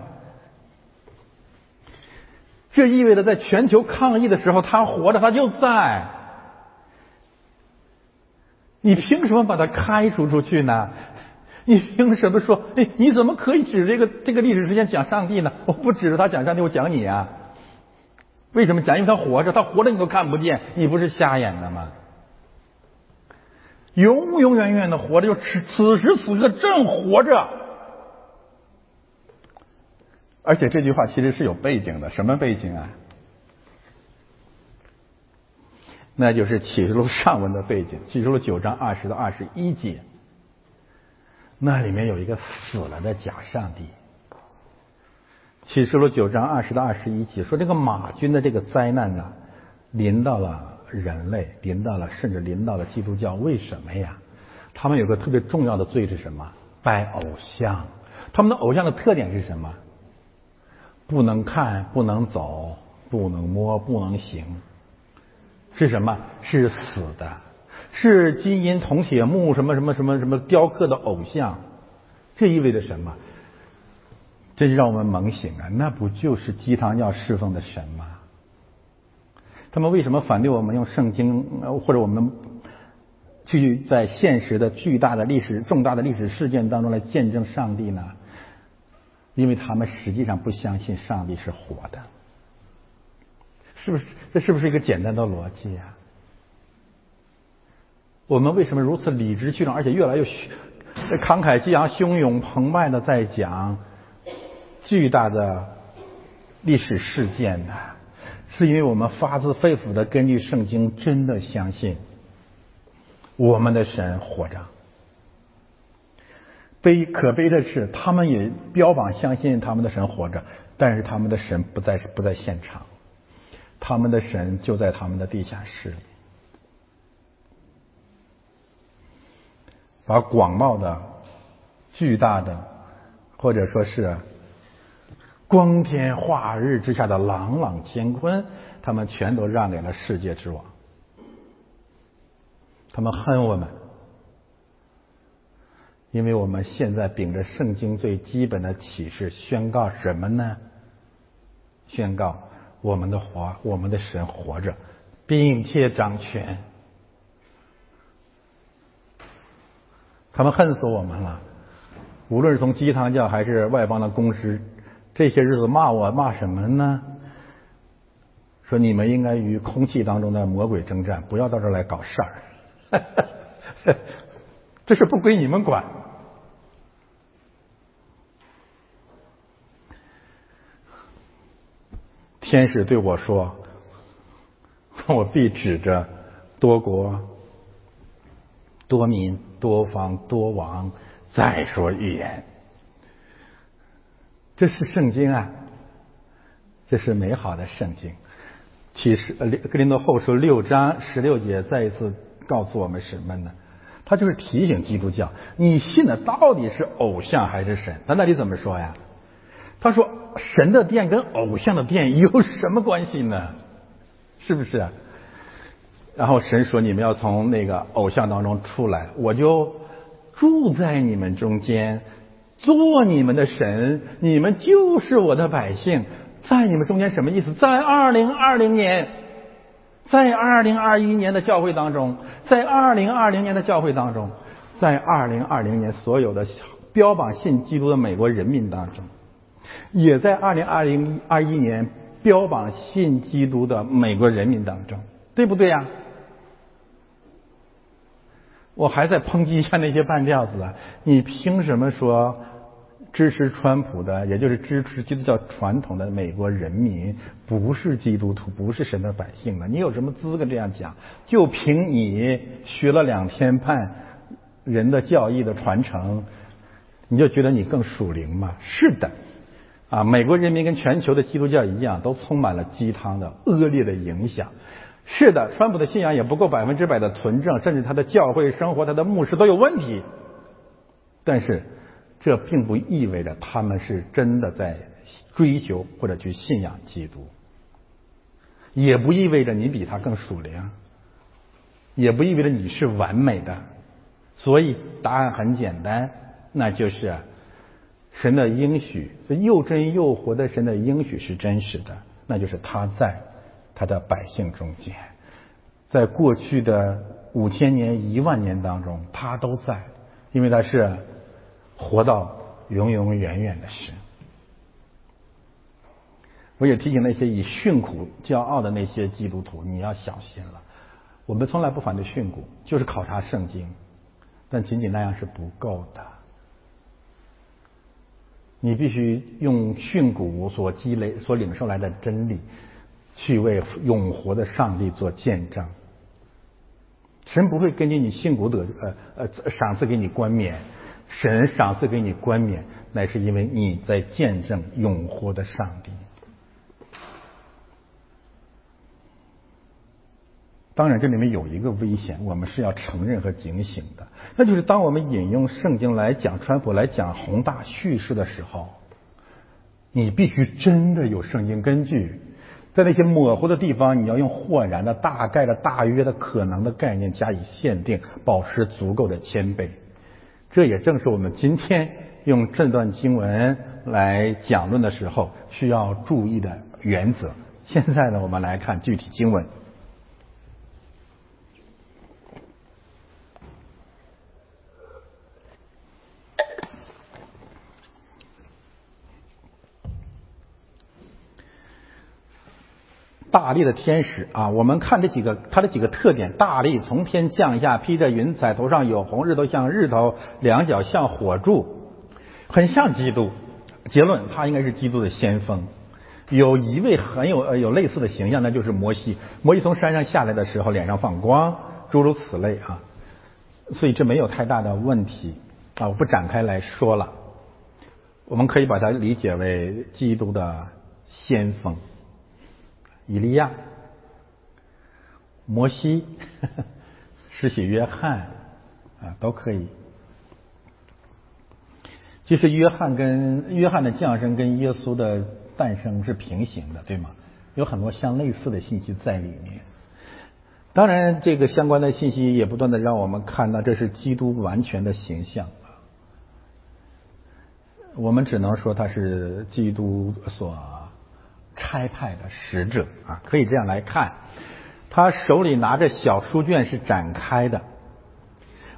这意味着在全球抗议的时候，他活着，他就在。你凭什么把他开除出去呢？你凭什么说？哎，你怎么可以指这个这个历史时间讲上帝呢？我不指着他讲上帝，我讲你啊。为什么讲？因为他活着，他活着你都看不见，你不是瞎眼的吗？永永远远的活着，就此此时此刻正活着。而且这句话其实是有背景的，什么背景啊？那就是启示录上文的背景，启示录九章二十到二十一节，那里面有一个死了的假上帝。启示录九章二十到二十一节说，这个马军的这个灾难呢，临到了人类，临到了甚至临到了基督教。为什么呀？他们有个特别重要的罪是什么？拜偶像。他们的偶像的特点是什么？不能看，不能走，不能摸，不能行。是什么？是死的，是金银铜铁木什么什么什么什么雕刻的偶像。这意味着什么？这就让我们猛醒啊！那不就是鸡汤要侍奉的神吗？他们为什么反对我们用圣经，或者我们去在现实的巨大的历史、重大的历史事件当中来见证上帝呢？因为他们实际上不相信上帝是活的，是不是？这是不是一个简单的逻辑啊？我们为什么如此理直气壮，而且越来越慷慨激昂、汹涌澎湃的在讲？巨大的历史事件呢，是因为我们发自肺腑的根据圣经真的相信我们的神活着。悲可悲的是，他们也标榜相信他们的神活着，但是他们的神不在不在现场，他们的神就在他们的地下室里，把广袤的、巨大的，或者说是。光天化日之下的朗朗乾坤，他们全都让给了世界之王。他们恨我们，因为我们现在秉着圣经最基本的启示，宣告什么呢？宣告我们的活，我们的神活着，并且掌权。他们恨死我们了，无论是从鸡汤教还是外邦的公师。这些日子骂我骂什么呢？说你们应该与空气当中的魔鬼征战，不要到这儿来搞事儿。<laughs> 这事不归你们管。天使对我说：“ <laughs> 我必指着多国、多民、多方、多王再说预言。”这是圣经啊，这是美好的圣经。其实，呃，格林多后书六章十六节再一次告诉我们什么呢？他就是提醒基督教：你信的到底是偶像还是神？他那里怎么说呀？他说：神的殿跟偶像的殿有什么关系呢？是不是？然后神说：你们要从那个偶像当中出来，我就住在你们中间。做你们的神，你们就是我的百姓，在你们中间什么意思？在二零二零年，在二零二一年的教会当中，在二零二零年的教会当中，在二零二零年所有的标榜信基督的美国人民当中，也在二零二零二一年标榜信基督的美国人民当中，对不对呀？我还在抨击一下那些半吊子啊！你凭什么说？支持川普的，也就是支持基督教传统的美国人民，不是基督徒，不是神的百姓呢。你有什么资格这样讲？就凭你学了两天半人的教义的传承，你就觉得你更属灵吗？是的，啊，美国人民跟全球的基督教一样，都充满了鸡汤的恶劣的影响。是的，川普的信仰也不够百分之百的纯正，甚至他的教会生活、他的牧师都有问题。但是。这并不意味着他们是真的在追求或者去信仰基督，也不意味着你比他更属灵，也不意味着你是完美的。所以答案很简单，那就是神的应许，这又真又活的神的应许是真实的，那就是他在他的百姓中间，在过去的五千年、一万年当中，他都在，因为他是活到永永远远的神。我也提醒那些以训苦骄傲的那些基督徒，你要小心了。我们从来不反对训诂，就是考察圣经，但仅仅那样是不够的。你必须用训诂所积累、所领受来的真理，去为永活的上帝做见证。神不会根据你训诂得呃呃赏赐给你冠冕，神赏赐给你冠冕，乃是因为你在见证永活的上帝。当然，这里面有一个危险，我们是要承认和警醒的，那就是当我们引用圣经来讲川普、来讲宏大叙事的时候，你必须真的有圣经根据，在那些模糊的地方，你要用豁然的、大概的、大约的、可能的概念加以限定，保持足够的谦卑。这也正是我们今天用这段经文来讲论的时候需要注意的原则。现在呢，我们来看具体经文。大力的天使啊，我们看这几个，它的几个特点：大力从天降下，披着云彩，头上有红，日头像日头，两脚像火柱，很像基督。结论，他应该是基督的先锋。有一位很有呃有类似的形象，那就是摩西。摩西从山上下来的时候，脸上放光，诸如此类啊。所以这没有太大的问题啊，我不展开来说了。我们可以把它理解为基督的先锋。以利亚、摩西、施洗约翰啊，都可以。其实约翰跟约翰的降生跟耶稣的诞生是平行的，对吗？有很多相类似的信息在里面。当然，这个相关的信息也不断的让我们看到，这是基督完全的形象。我们只能说他是基督所。差派的使者啊，可以这样来看，他手里拿着小书卷是展开的。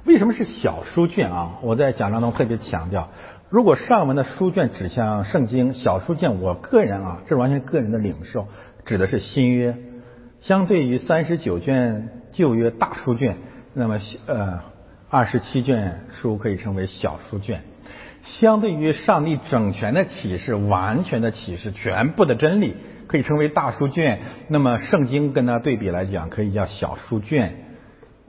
为什么是小书卷啊？我在讲章中特别强调，如果上文的书卷指向圣经，小书卷，我个人啊，这完全个人的领受，指的是新约。相对于三十九卷旧约大书卷，那么呃二十七卷书可以称为小书卷。相对于上帝整全的启示、完全的启示、全部的真理，可以称为大书卷。那么圣经跟它对比来讲，可以叫小书卷。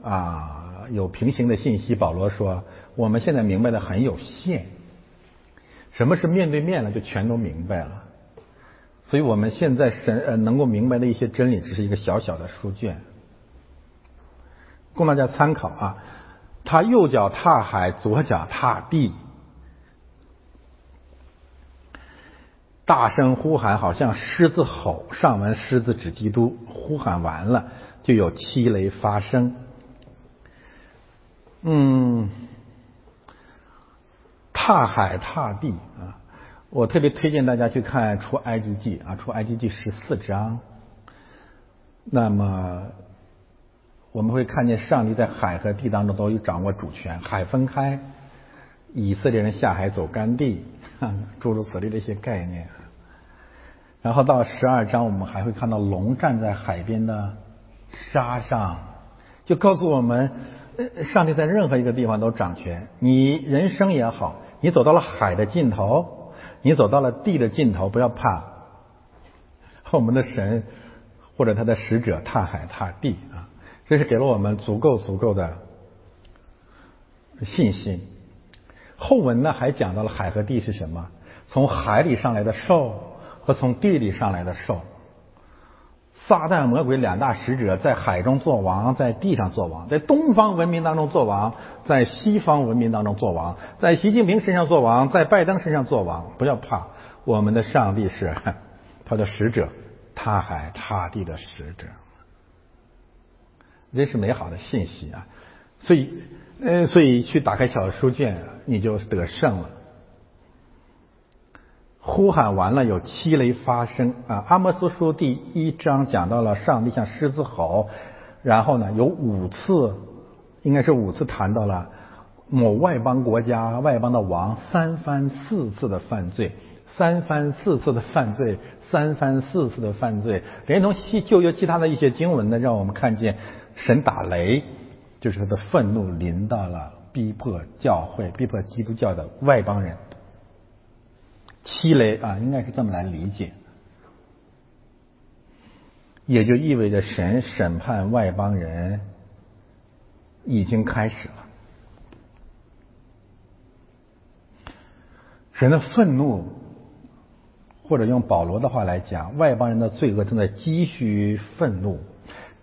啊，有平行的信息。保罗说，我们现在明白的很有限。什么是面对面了，就全都明白了。所以我们现在神呃能够明白的一些真理，只是一个小小的书卷，供大家参考啊。他右脚踏海，左脚踏地。大声呼喊，好像狮子吼。上文狮子指基督，呼喊完了就有七雷发生。嗯，踏海踏地啊！我特别推荐大家去看出埃及记啊，出埃及记十四章。那么我们会看见上帝在海和地当中都有掌握主权，海分开，以色列人下海走干地。<laughs> 诸如此类的一些概念，然后到十二章，我们还会看到龙站在海边的沙上，就告诉我们，上帝在任何一个地方都掌权。你人生也好，你走到了海的尽头，你走到了地的尽头，不要怕，我们的神或者他的使者踏海踏地啊，这是给了我们足够足够的信心。后文呢还讲到了海和地是什么？从海里上来的兽和从地里上来的兽。撒旦魔鬼两大使者在海中做王，在地上做王，在东方文明当中做王，在西方文明当中做王，在习近平身上做王，在拜登身上做王。不要怕，我们的上帝是 <laughs> 他的使者，踏海踏地的使者。这是美好的信息啊！所以。呃，所以去打开小书卷，你就得胜了。呼喊完了，有七雷发生啊。阿摩斯书第一章讲到了上帝像狮子吼，然后呢有五次，应该是五次谈到了某外邦国家外邦的王三番四次的犯罪，三番四次的犯罪，三番四次的犯罪，连同西旧约其他的一些经文呢，让我们看见神打雷，就是他的愤怒临到了逼迫教会、逼迫基督教的外邦人。七雷啊，应该是这么来理解，也就意味着神审判外邦人已经开始了。神的愤怒，或者用保罗的话来讲，外邦人的罪恶正在积蓄愤怒。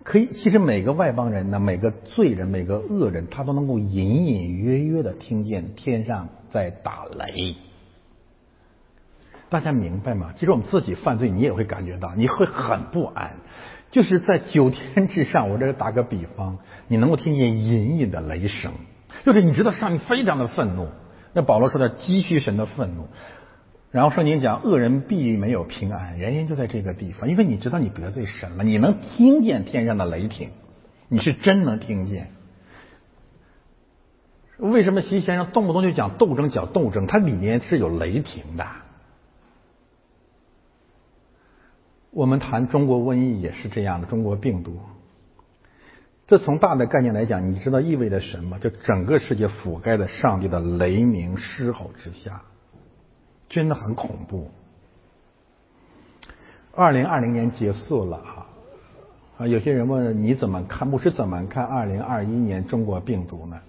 可以，其实每个外邦人呢，每个罪人，每个恶人，他都能够隐隐约约的听见天上在打雷。大家明白吗？其实我们自己犯罪，你也会感觉到，你会很不安。就是在九天之上，我这打个比方，你能够听见隐隐的雷声，就是你知道上帝非常的愤怒。那保罗说的积蓄神的愤怒，然后圣经讲恶人必没有平安，原因就在这个地方，因为你知道你得罪神了，你能听见天上的雷霆，你是真能听见。为什么习先生动不动就讲斗争，讲斗争，它里面是有雷霆的。我们谈中国瘟疫也是这样的，中国病毒。这从大的概念来讲，你知道意味着什么？就整个世界覆盖在上帝的雷鸣狮吼之下，真的很恐怖。二零二零年结束了啊啊！有些人问你怎么看？牧师怎么看二零二一年中国病毒呢？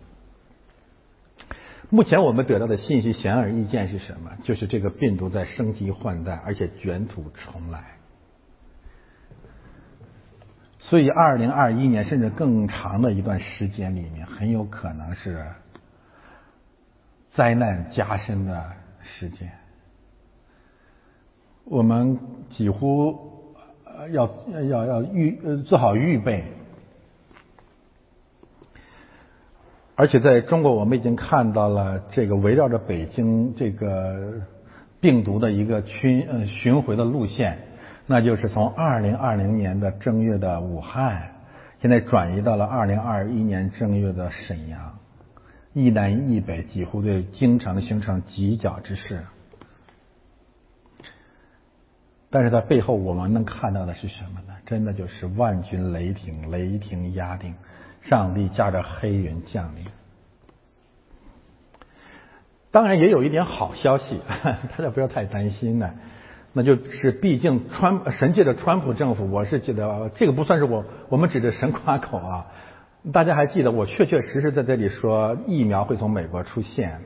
目前我们得到的信息显而易见是什么？就是这个病毒在升级换代，而且卷土重来。所以，二零二一年甚至更长的一段时间里面，很有可能是灾难加深的时间。我们几乎要要要预做好预备，而且在中国，我们已经看到了这个围绕着北京这个病毒的一个巡呃巡回的路线。那就是从二零二零年的正月的武汉，现在转移到了二零二一年正月的沈阳，一南一北几乎对京城形成犄角之势。但是在背后我们能看到的是什么呢？真的就是万军雷霆，雷霆压顶，上帝驾着黑云降临。当然也有一点好消息，<laughs> 大家不要太担心呢。那就是毕竟川神界的川普政府，我是记得这个不算是我我们指着神夸口啊。大家还记得我确确实实在这里说疫苗会从美国出现，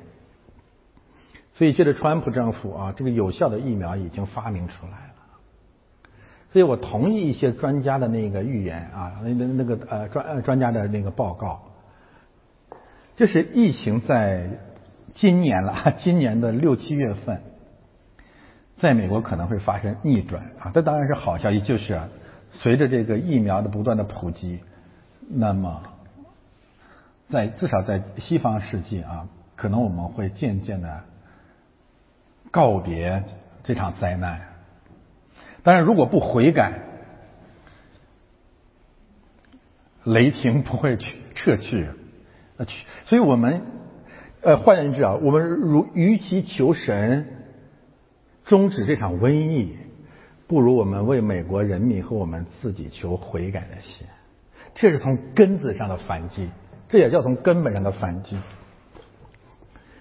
所以借着川普政府啊，这个有效的疫苗已经发明出来。所以我同意一些专家的那个预言啊，那那那个呃专专家的那个报告，就是疫情在今年了，<laughs> 今年的六七月份。在美国可能会发生逆转啊，这当然是好消息，就是，随着这个疫苗的不断的普及，那么在至少在西方世界啊，可能我们会渐渐的告别这场灾难。但是，如果不悔改，雷霆不会去撤去，呃去，所以我们呃换言之啊，我们如与其求神。终止这场瘟疫，不如我们为美国人民和我们自己求悔改的心。这是从根子上的反击，这也叫从根本上的反击。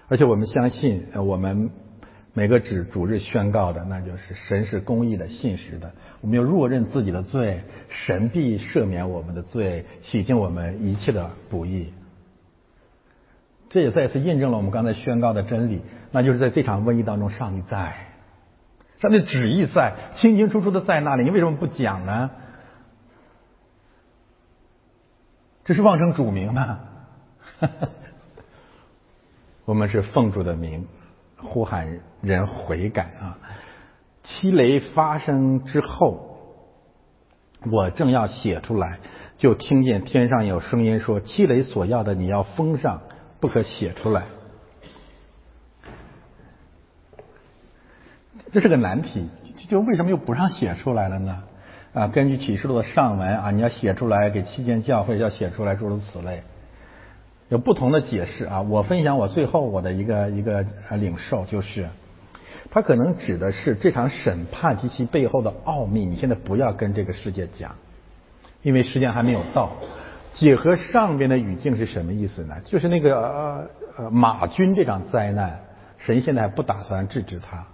而且我们相信，我们每个主主日宣告的，那就是神是公义的、信实的。我们要若认自己的罪，神必赦免我们的罪，洗净我们一切的不义。这也再次印证了我们刚才宣告的真理，那就是在这场瘟疫当中，上帝在。上帝旨意在，清清楚楚的在那里，你为什么不讲呢？这是妄称主名呢？<laughs> 我们是奉主的名呼喊人悔改啊！七雷发生之后，我正要写出来，就听见天上有声音说：“七雷所要的，你要封上，不可写出来。”这是个难题，就为什么又不让写出来了呢？啊，根据启示录的上文啊，你要写出来给七间教会要写出来，诸如此类，有不同的解释啊。我分享我最后我的一个一个领受，就是他可能指的是这场审判及其背后的奥秘，你现在不要跟这个世界讲，因为时间还没有到。结合上边的语境是什么意思呢？就是那个呃呃马军这场灾难，神现在还不打算制止他。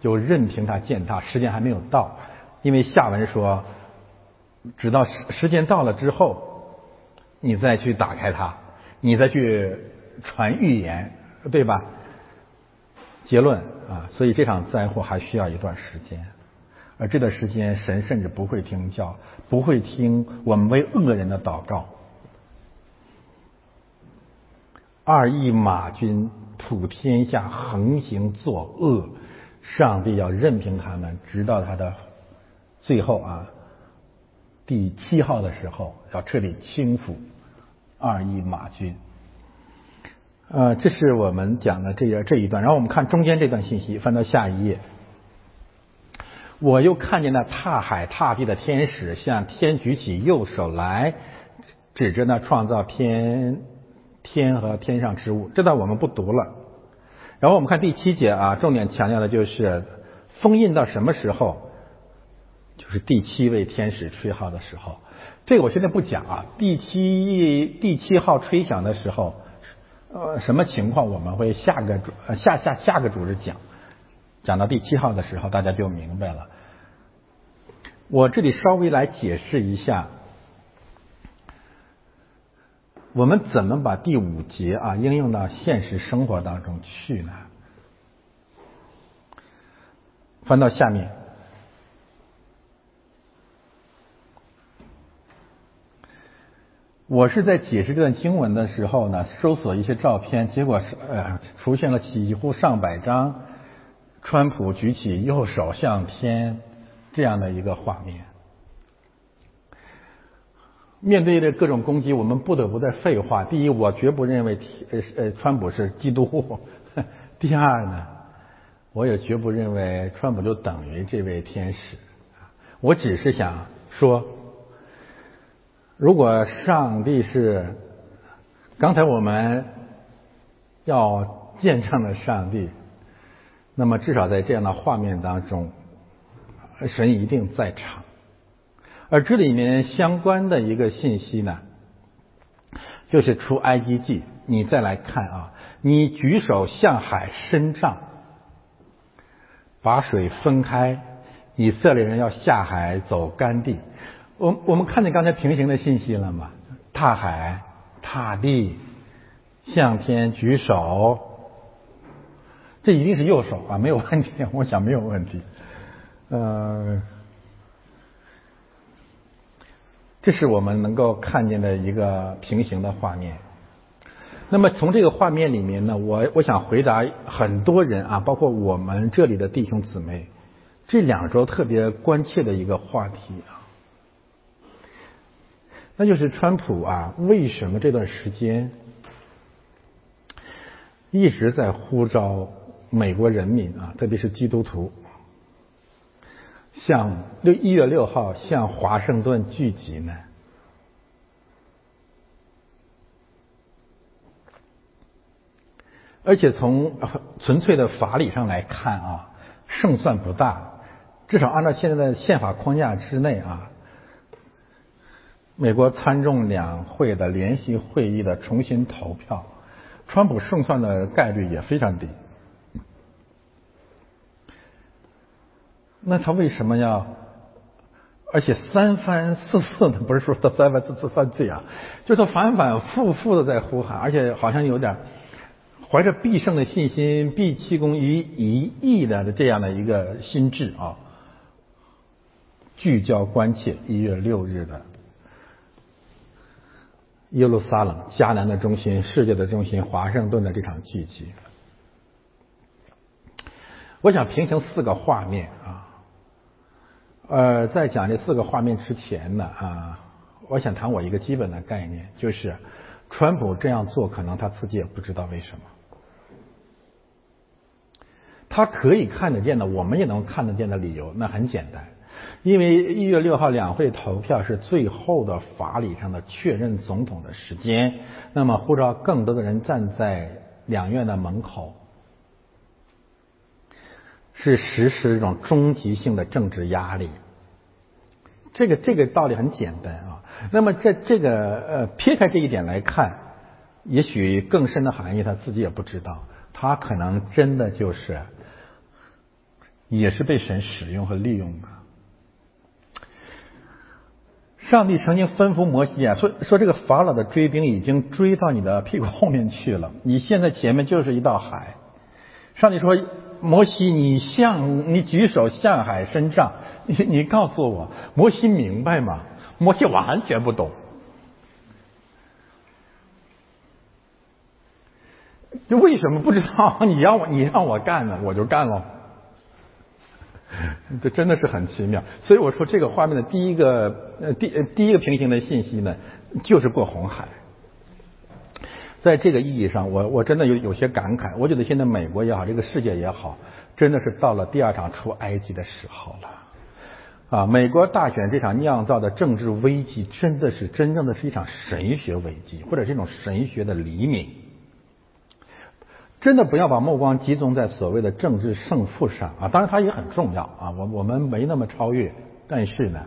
就任凭他践踏，时间还没有到，因为下文说，直到时时间到了之后，你再去打开它，你再去传预言，对吧？结论啊，所以这场灾祸还需要一段时间，而这段时间神甚至不会听教，不会听我们为恶人的祷告。二亿马军普天下横行作恶。上帝要任凭他们，直到他的最后啊，第七号的时候，要彻底倾覆二亿马军。呃，这是我们讲的这个这一段。然后我们看中间这段信息，翻到下一页。我又看见那踏海踏地的天使向天举起右手来，指着那创造天天和天上之物。这段我们不读了。然后我们看第七节啊，重点强调的就是封印到什么时候，就是第七位天使吹号的时候。这个我现在不讲啊。第七第七号吹响的时候，呃，什么情况我们会下个主下下下个主日讲。讲到第七号的时候，大家就明白了。我这里稍微来解释一下。我们怎么把第五节啊应用到现实生活当中去呢？翻到下面，我是在解释这段经文的时候呢，搜索一些照片，结果是呃出现了几乎上百张川普举起右手向天这样的一个画面。面对着各种攻击，我们不得不在废话。第一，我绝不认为呃呃川普是基督。<laughs> 第二呢，我也绝不认为川普就等于这位天使。我只是想说，如果上帝是刚才我们要见证的上帝，那么至少在这样的画面当中，神一定在场。而这里面相关的一个信息呢，就是出埃及记，你再来看啊，你举手向海伸杖，把水分开，以色列人要下海走干地。我我们看见刚才平行的信息了吗？踏海、踏地、向天举手，这一定是右手啊，没有问题，<laughs> 我想没有问题，呃。这是我们能够看见的一个平行的画面。那么从这个画面里面呢，我我想回答很多人啊，包括我们这里的弟兄姊妹，这两周特别关切的一个话题啊，那就是川普啊，为什么这段时间一直在呼召美国人民啊，特别是基督徒。向六一月六号向华盛顿聚集呢？而且从纯粹的法理上来看啊，胜算不大。至少按照现在的宪法框架之内啊，美国参众两会的联席会议的重新投票，川普胜算的概率也非常低。那他为什么要？而且三番四次的，不是说他三番四次犯罪啊，就他反反复复的在呼喊，而且好像有点怀着必胜的信心，必气功于一役的这样的一个心智啊，聚焦关切一月六日的耶路撒冷迦南的中心、世界的中心华盛顿的这场聚集。我想平行四个画面啊。呃，在讲这四个画面之前呢，啊，我想谈我一个基本的概念，就是川普这样做，可能他自己也不知道为什么。他可以看得见的，我们也能看得见的理由，那很简单，因为一月六号两会投票是最后的法理上的确认总统的时间，那么呼召更多的人站在两院的门口，是实施一种终极性的政治压力。这个这个道理很简单啊。那么这这个呃撇开这一点来看，也许更深的含义他自己也不知道，他可能真的就是。也是被神使用和利用的。上帝曾经吩咐摩西啊，说说这个法老的追兵已经追到你的屁股后面去了，你现在前面就是一道海。上帝说：“摩西，你向你举手向海伸杖，你你告诉我，摩西明白吗？”摩西完全不懂。就为什么不知道？<laughs> 你让我你让我干呢，我就干了。<laughs> 这真的是很奇妙，所以我说这个画面的第一个呃第第一个平行的信息呢，就是过红海。在这个意义上，我我真的有有些感慨。我觉得现在美国也好，这个世界也好，真的是到了第二场出埃及的时候了。啊，美国大选这场酿造的政治危机，真的是真正的是一场神学危机，或者是一种神学的黎明。真的不要把目光集中在所谓的政治胜负上啊，当然它也很重要啊，我我们没那么超越，但是呢，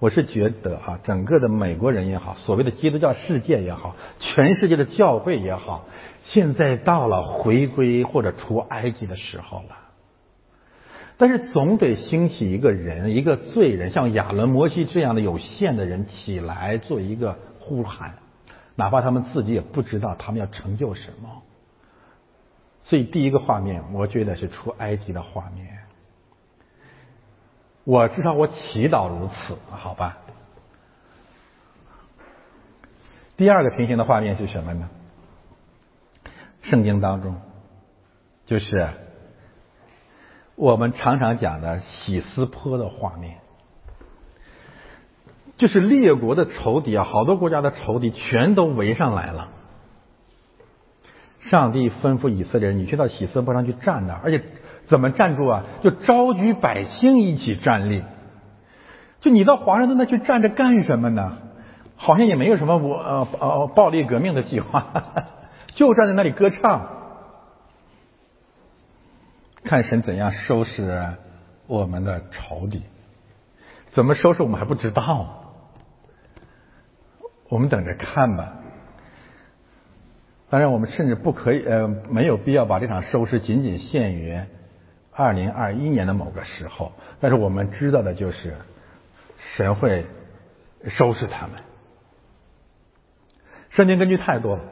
我是觉得哈，整个的美国人也好，所谓的基督教世界也好，全世界的教会也好，现在到了回归或者出埃及的时候了。但是总得兴起一个人，一个罪人，像亚伦、摩西这样的有限的人起来做一个呼喊，哪怕他们自己也不知道他们要成就什么。所以第一个画面，我觉得是出埃及的画面。我至少我祈祷如此，好吧。第二个平行的画面是什么呢？圣经当中，就是我们常常讲的喜斯坡的画面，就是列国的仇敌啊，好多国家的仇敌全都围上来了。上帝吩咐以色列人：“你去到喜色坡上去站那，而且怎么站住啊？就召集百姓一起站立。就你到华盛顿那去站着干什么呢？好像也没有什么我呃呃暴力革命的计划，<laughs> 就站在那里歌唱，看神怎样收拾我们的仇敌。怎么收拾我们还不知道，我们等着看吧。”当然，我们甚至不可以，呃，没有必要把这场收拾仅仅限于二零二一年的某个时候。但是我们知道的就是，神会收拾他们。圣经根据太多了，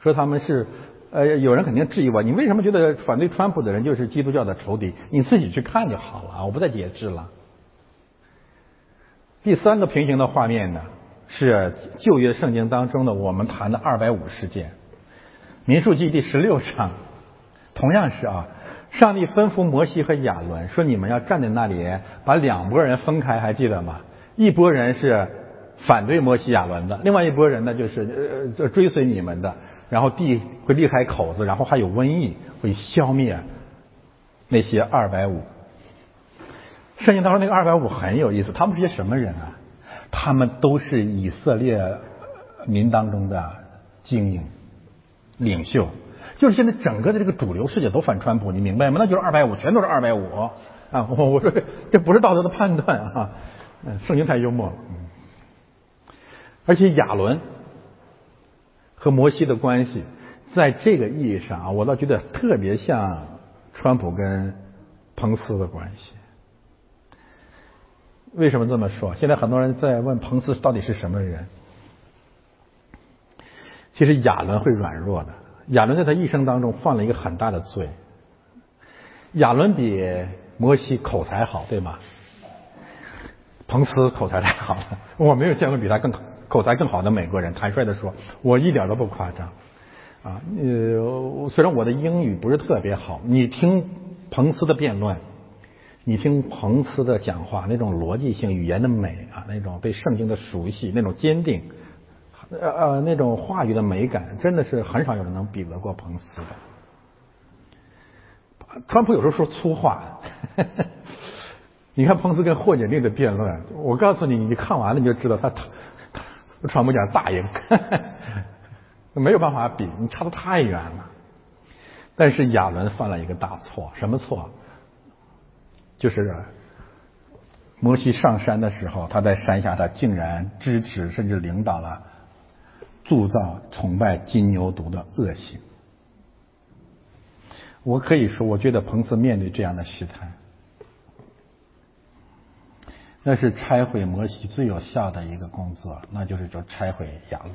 说他们是，呃，有人肯定质疑我，你为什么觉得反对川普的人就是基督教的仇敌？你自己去看就好了，我不再解释了。第三个平行的画面呢，是旧约圣经当中的我们谈的二百五十件。民数记第十六章，同样是啊，上帝吩咐摩西和亚伦说：“你们要站在那里，把两拨人分开，还记得吗？一拨人是反对摩西亚伦的，另外一拨人呢，就是呃追随你们的。然后地会裂开口子，然后还有瘟疫会消灭那些二百五。圣经当中那个二百五很有意思，他们是些什么人啊？他们都是以色列民当中的精英。”领袖就是现在整个的这个主流世界都反川普，你明白吗？那就是二百五，全都是二百五啊！我我说这不是道德的判断啊，圣经太幽默了。而且亚伦和摩西的关系，在这个意义上啊，我倒觉得特别像川普跟彭斯的关系。为什么这么说？现在很多人在问彭斯到底是什么人。其实亚伦会软弱的。亚伦在他一生当中犯了一个很大的罪。亚伦比摩西口才好，对吗？彭斯口才太好了，<laughs> 我没有见过比他更口才更好的美国人。坦率的说，我一点都不夸张。啊，呃，虽然我的英语不是特别好，你听彭斯的辩论，你听彭斯的讲话，那种逻辑性、语言的美啊，那种对圣经的熟悉，那种坚定。呃呃，那种话语的美感，真的是很少有人能比得过彭斯的。川普有时候说粗话。<laughs> 你看彭斯跟霍锦丽的辩论，我告诉你，你看完了你就知道他他他川普讲大赢，<laughs> 没有办法比，你差的太远了。但是亚伦犯了一个大错，什么错？就是摩西上山的时候，他在山下，他竟然支持甚至领导了铸造、崇拜金牛犊的恶行。我可以说，我觉得彭斯面对这样的试探。那是拆毁摩西最有效的一个工作，那就是就拆毁亚伦，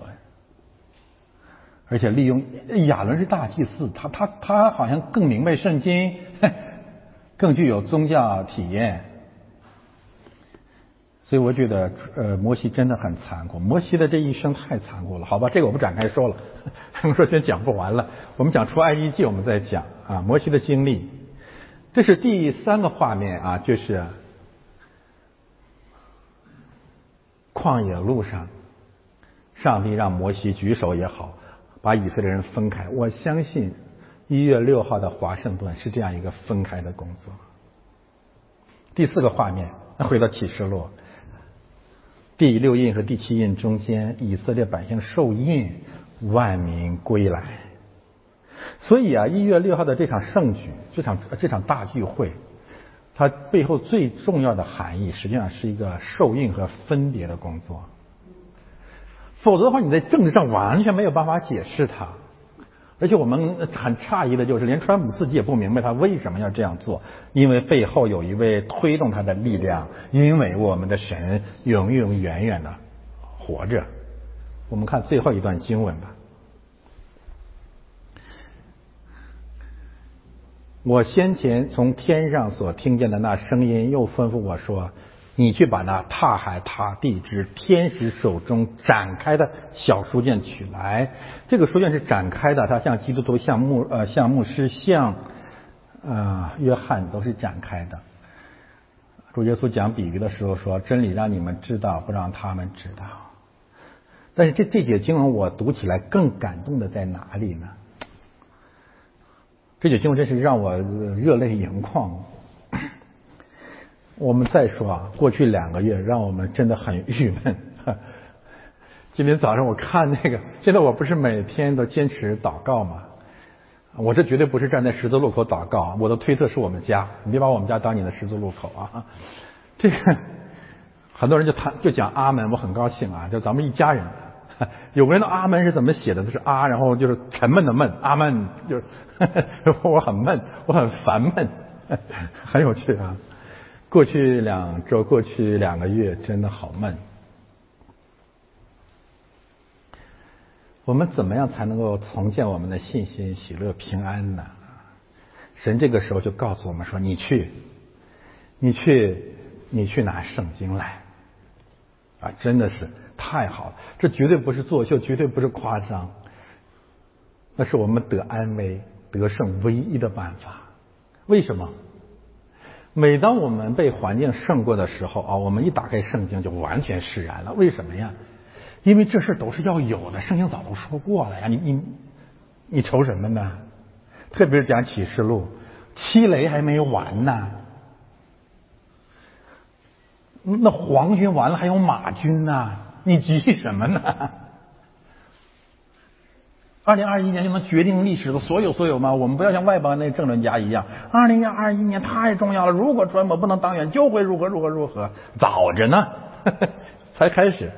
而且利用亚伦是大祭司，他他他好像更明白圣经，<laughs> 更具有宗教体验，所以我觉得呃摩西真的很残酷，摩西的这一生太残酷了，好吧，这个我不展开说了，<laughs> 他们说先讲不完了，我们讲出埃及记，我们再讲啊摩西的经历，这是第三个画面啊，就是。旷野路上，上帝让摩西举手也好，把以色列人分开。我相信一月六号的华盛顿是这样一个分开的工作。第四个画面，那回到启示录，第六印和第七印中间，以色列百姓受印，万民归来。所以啊，一月六号的这场圣举，这场这场大聚会。它背后最重要的含义，实际上是一个受印和分别的工作。否则的话，你在政治上完全没有办法解释它。而且我们很诧异的就是，连川普自己也不明白他为什么要这样做，因为背后有一位推动他的力量，因为我们的神永永远远的活着。我们看最后一段经文吧。我先前从天上所听见的那声音，又吩咐我说：“你去把那踏海踏地之天使手中展开的小书卷取来。这个书卷是展开的，它像基督徒、像牧呃、像牧师、像啊约翰都是展开的。主耶稣讲比喻的时候说：真理让你们知道，不让他们知道。但是这这节经文我读起来更感动的在哪里呢？”这节经文真是让我热泪盈眶。我们再说啊，过去两个月让我们真的很郁闷。今天早上我看那个，现在我不是每天都坚持祷告吗？我这绝对不是站在十字路口祷告，我的推测是我们家，你别把我们家当你的十字路口啊。这个很多人就谈就讲阿门，我很高兴啊，就咱们一家人。有个人的阿门是怎么写的？都是啊，然后就是沉闷的闷，阿门就是 <laughs> 我很闷，我很烦闷，<laughs> 很有趣啊。过去两周，过去两个月，真的好闷。我们怎么样才能够重建我们的信心、喜乐、平安呢？神这个时候就告诉我们说：“你去，你去，你去拿圣经来。”啊，真的是。太好了，这绝对不是作秀，绝对不是夸张，那是我们得安慰、得胜唯一的办法。为什么？每当我们被环境胜过的时候啊，我们一打开圣经就完全释然了。为什么呀？因为这事都是要有的，圣经早都说过了呀。你你你愁什么呢？特别是讲启示录，七雷还没完呢。那皇军完了，还有马军呢。你急什么呢？二零二一年就能决定历史的所有所有吗？我们不要像外邦那政论家一样。二零二一年太重要了，如果川普不能当选，就会如何如何如何。早着呢，<laughs> 才开始。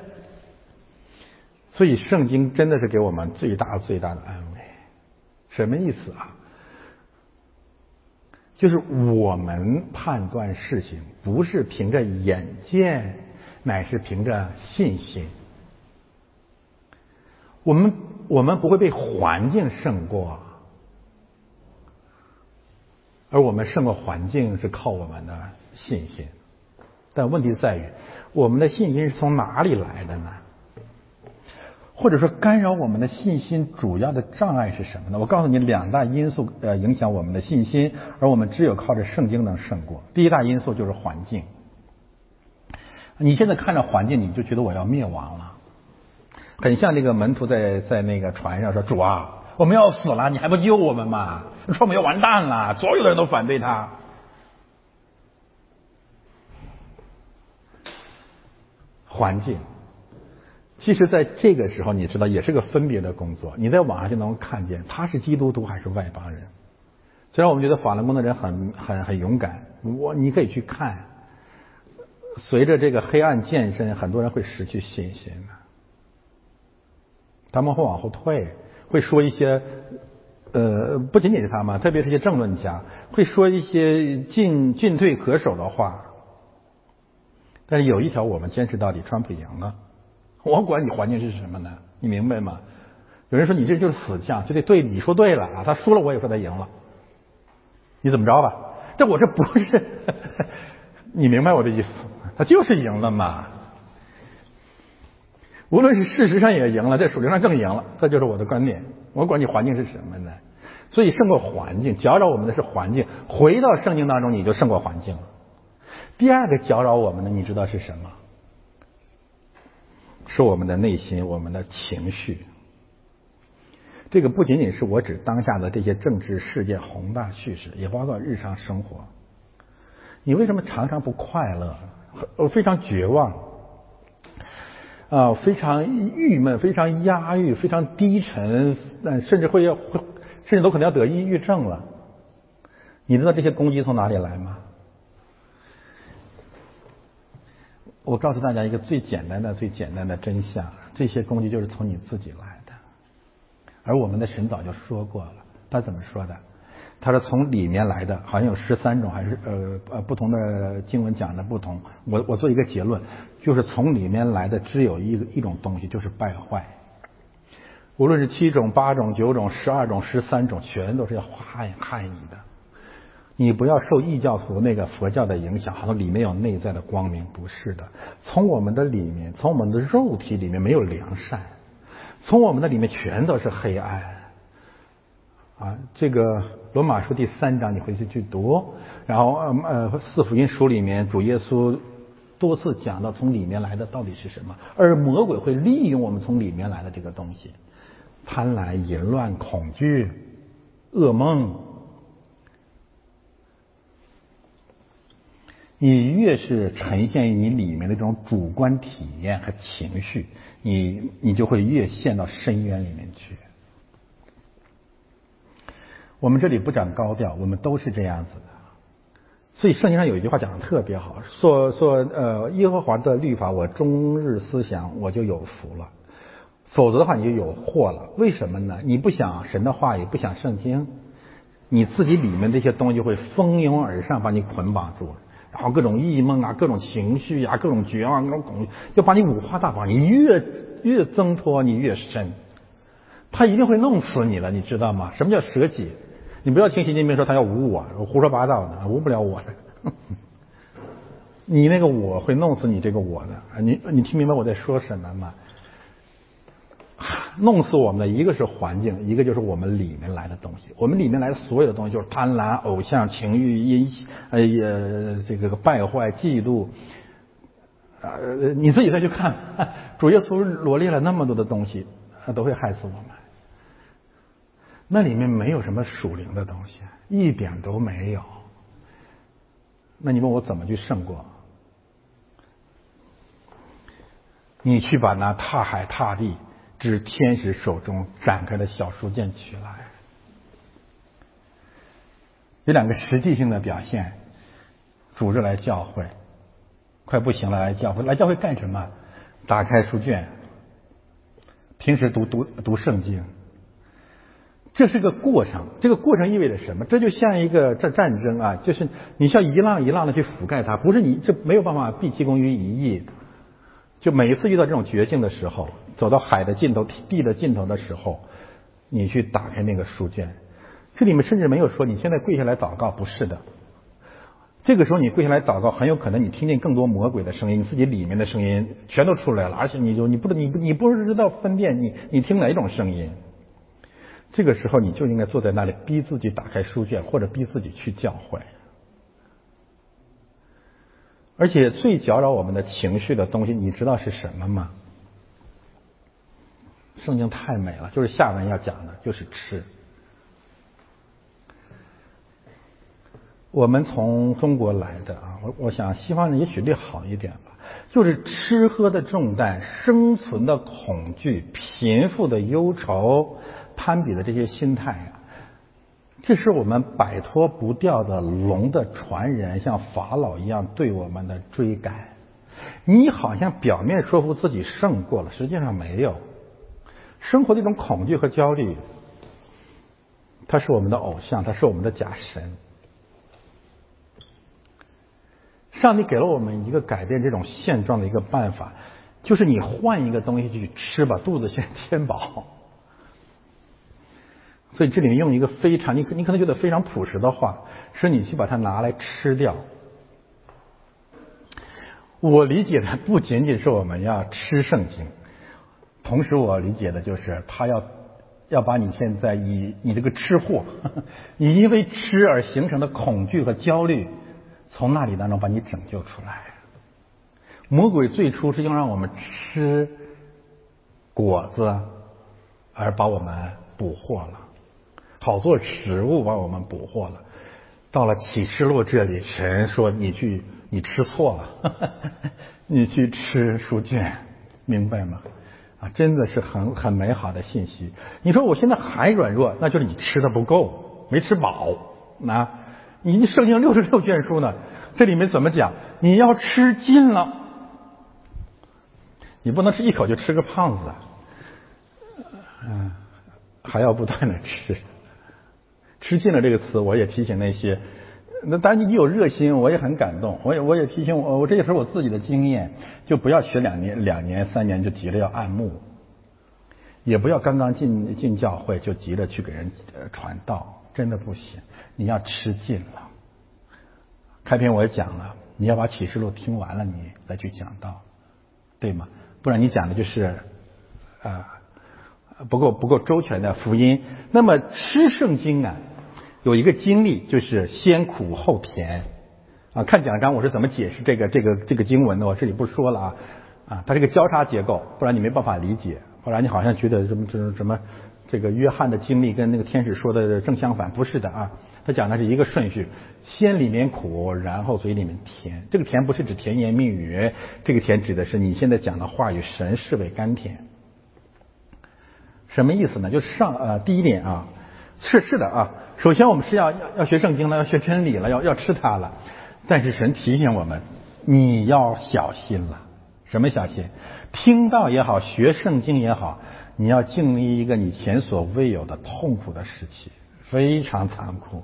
所以圣经真的是给我们最大最大的安慰。什么意思啊？就是我们判断事情不是凭着眼见。乃是凭着信心，我们我们不会被环境胜过，而我们胜过环境是靠我们的信心。但问题在于，我们的信心是从哪里来的呢？或者说，干扰我们的信心主要的障碍是什么呢？我告诉你，两大因素呃影响我们的信心，而我们只有靠着圣经能胜过。第一大因素就是环境。你现在看着环境，你就觉得我要灭亡了，很像那个门徒在在那个船上说：“主啊，我们要死了，你还不救我们吗？说我们要完蛋了，所有的人都反对他。环境，其实在这个时候，你知道也是个分别的工作。你在网上就能看见他是基督徒还是外邦人。虽然我们觉得法轮功的人很很很勇敢，我你可以去看。随着这个黑暗渐深，很多人会失去信心的，他们会往后退，会说一些呃，不仅仅是他们，特别是一些政论家，会说一些进进退可守的话。但是有一条，我们坚持到底，川普赢了。我管你环境是什么呢？你明白吗？有人说你这就是死将，就得对你说对了啊。他输了，我也说他赢了。你怎么着吧？这我这不是，<laughs> 你明白我的意思？他就是赢了嘛。无论是事实上也赢了，在数学上更赢了。这就是我的观点。我管你环境是什么呢？所以胜过环境，搅扰我们的是环境。回到圣经当中，你就胜过环境了。第二个搅扰我们的，你知道是什么？是我们的内心，我们的情绪。这个不仅仅是我指当下的这些政治事件宏大叙事，也包括日常生活。你为什么常常不快乐？我，非常绝望，啊，非常郁闷，非常压抑，非常低沉，甚至会要，甚至都可能要得抑郁症了。你知道这些攻击从哪里来吗？我告诉大家一个最简单的、最简单的真相：这些攻击就是从你自己来的。而我们的神早就说过了，他怎么说的？他说从里面来的，好像有十三种，还是呃呃不同的经文讲的不同。我我做一个结论，就是从里面来的只有一一种东西，就是败坏。无论是七种、八种、九种、十二种、十三种，全都是要害害你的。你不要受异教徒那个佛教的影响，好像里面有内在的光明，不是的。从我们的里面，从我们的肉体里面没有良善，从我们的里面全都是黑暗。啊，这个罗马书第三章你回去去读，然后呃四福音书里面主耶稣多次讲到从里面来的到底是什么，而魔鬼会利用我们从里面来的这个东西，贪婪、淫乱、恐惧、噩梦。你越是呈现于你里面的这种主观体验和情绪，你你就会越陷到深渊里面去。我们这里不讲高调，我们都是这样子的。所以圣经上有一句话讲的特别好，说说呃耶和华的律法我终日思想，我就有福了；否则的话你就有祸了。为什么呢？你不想神的话，也不想圣经，你自己里面这些东西会蜂拥而上，把你捆绑住。然后各种异梦啊，各种情绪呀，各种绝望，各种恐惧，就把你五花大绑。你越越挣脱，你越深，他一定会弄死你了，你知道吗？什么叫舍己？你不要听习近平说他要无我，胡说八道的，无不了我的。<laughs> 你那个我会弄死你这个我的。你你听明白我在说什么吗？弄死我们的一个是环境，一个就是我们里面来的东西。我们里面来的所有的东西，就是贪婪、偶像、情欲、阴呃也这个败坏、嫉妒。呃，你自己再去看，<laughs> 主耶稣罗列了那么多的东西，都会害死我们。那里面没有什么属灵的东西，一点都没有。那你问我怎么去胜过？你去把那踏海踏地。指天使手中展开的小书卷取来，有两个实际性的表现：组织来教会，快不行了来教会，来教会干什么？打开书卷，平时读读读圣经，这是个过程。这个过程意味着什么？这就像一个战战争啊，就是你需要一浪一浪的去覆盖它，不是你这没有办法毕其功于一役。就每一次遇到这种绝境的时候，走到海的尽头、地的尽头的时候，你去打开那个书卷，这里面甚至没有说你现在跪下来祷告，不是的。这个时候你跪下来祷告，很有可能你听见更多魔鬼的声音，你自己里面的声音全都出来了，而且你就你不你你不知道分辨你你听哪种声音。这个时候你就应该坐在那里，逼自己打开书卷，或者逼自己去教会。而且最搅扰我们的情绪的东西，你知道是什么吗？圣经太美了，就是下文要讲的，就是吃。我们从中国来的啊，我我想西方人也许略好一点吧，就是吃喝的重担、生存的恐惧、贫富的忧愁、攀比的这些心态呀，这是我们摆脱不掉的龙的传人，像法老一样对我们的追赶。你好像表面说服自己胜过了，实际上没有。生活的一种恐惧和焦虑，它是我们的偶像，它是我们的假神。上帝给了我们一个改变这种现状的一个办法，就是你换一个东西去吃，把肚子先填饱。所以这里面用一个非常你你可能觉得非常朴实的话，是你去把它拿来吃掉。我理解的不仅仅是我们要吃圣经，同时我理解的就是他要要把你现在以你这个吃货，<laughs> 你因为吃而形成的恐惧和焦虑。从那里当中把你拯救出来。魔鬼最初是用让我们吃果子而把我们捕获了，好做食物把我们捕获了。到了启示录这里，神说你去，你吃错了，<laughs> 你去吃书卷，明白吗？啊，真的是很很美好的信息。你说我现在还软弱，那就是你吃的不够，没吃饱，那。你圣经六十六卷书呢，这里面怎么讲？你要吃尽了，你不能吃一口就吃个胖子，嗯，还要不断的吃。吃尽了这个词，我也提醒那些，那当然你有热心，我也很感动。我也我也提醒我，我这也是我自己的经验，就不要学两年、两年、三年就急着要按牧，也不要刚刚进进教会就急着去给人传道。真的不行，你要吃尽了。开篇我也讲了，你要把启示录听完了，你再去讲道，对吗？不然你讲的就是啊不够不够周全的福音。那么吃圣经啊，有一个经历就是先苦后甜啊。看讲章我是怎么解释这个这个这个经文的，我这里不说了啊啊，它这个交叉结构，不然你没办法理解，不然你好像觉得什么什么什么。这个约翰的经历跟那个天使说的正相反，不是的啊，他讲的是一个顺序，先里面苦，然后嘴里面甜。这个甜不是指甜言蜜语，这个甜指的是你现在讲的话与，神视为甘甜。什么意思呢？就上呃第一点啊，是是的啊，首先我们是要要要学圣经了，要学真理了，要要吃它了。但是神提醒我们，你要小心了。什么小心？听到也好，学圣经也好。你要经历一个你前所未有的痛苦的时期，非常残酷，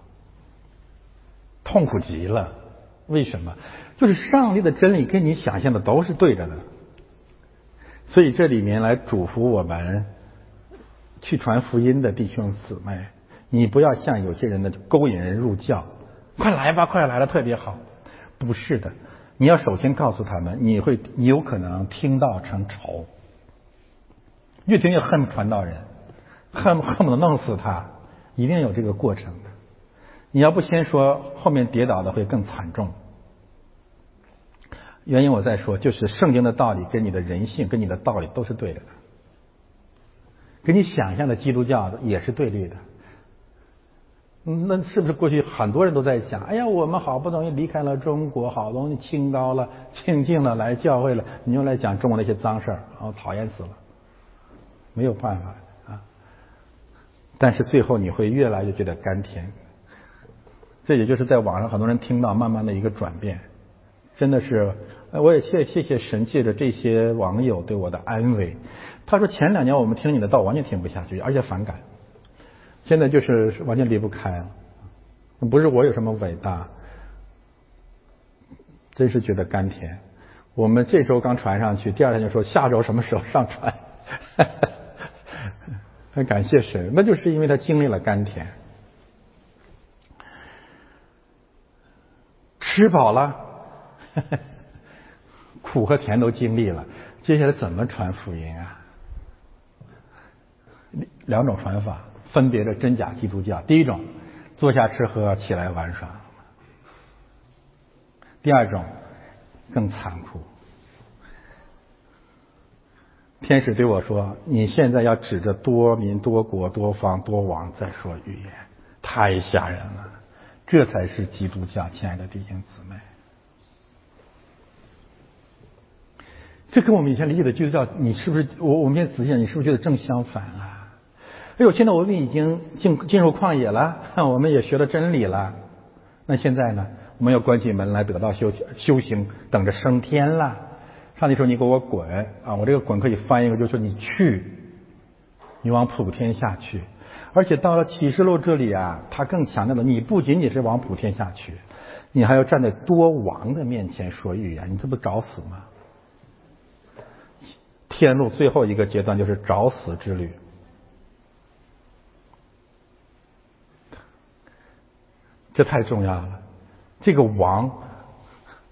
痛苦极了。为什么？就是上帝的真理跟你想象的都是对着的。所以这里面来嘱咐我们去传福音的弟兄姊妹，你不要像有些人的勾引人入教，快来吧，快来了，特别好。不是的，你要首先告诉他们，你会你有可能听到成仇。越听越恨传道人，恨恨不得弄死他，一定有这个过程的。你要不先说，后面跌倒的会更惨重。原因我再说，就是圣经的道理跟你的人性跟你的道理都是对的，跟你想象的基督教也是对立的。那是不是过去很多人都在讲？哎呀，我们好不容易离开了中国，好容易清高了、清净了，来教会了，你又来讲中国那些脏事儿，我讨厌死了。没有办法啊，但是最后你会越来越觉得甘甜，这也就是在网上很多人听到慢慢的一个转变，真的是，我也谢谢谢神借着这些网友对我的安慰。他说前两年我们听你的道完全听不下去，而且反感，现在就是完全离不开了。不是我有什么伟大，真是觉得甘甜。我们这周刚传上去，第二天就说下周什么时候上传。<laughs> 很感谢神，那就是因为他经历了甘甜，吃饱了，<laughs> 苦和甜都经历了，接下来怎么传福音啊？两种传法，分别的真假基督教。第一种，坐下吃喝，起来玩耍；第二种，更残酷。天使对我说：“你现在要指着多民、多国、多方、多王再说预言，太吓人了。这才是基督教，亲爱的弟兄姊妹。这跟我们以前理解的基督教，你是不是？我我们现在仔细想，你是不是觉得正相反啊？哎呦，现在我们已经进进入旷野了，<laughs> 我们也学了真理了。那现在呢？我们要关起门来得到修修行，等着升天了。上帝说：“你给我滚啊！”我这个“滚”可以翻译个，就是说你去，你往普天下去。而且到了启示录这里啊，他更强调了，你不仅仅是往普天下去，你还要站在多王的面前说预言，你这不找死吗？天路最后一个阶段就是找死之旅，这太重要了。这个王，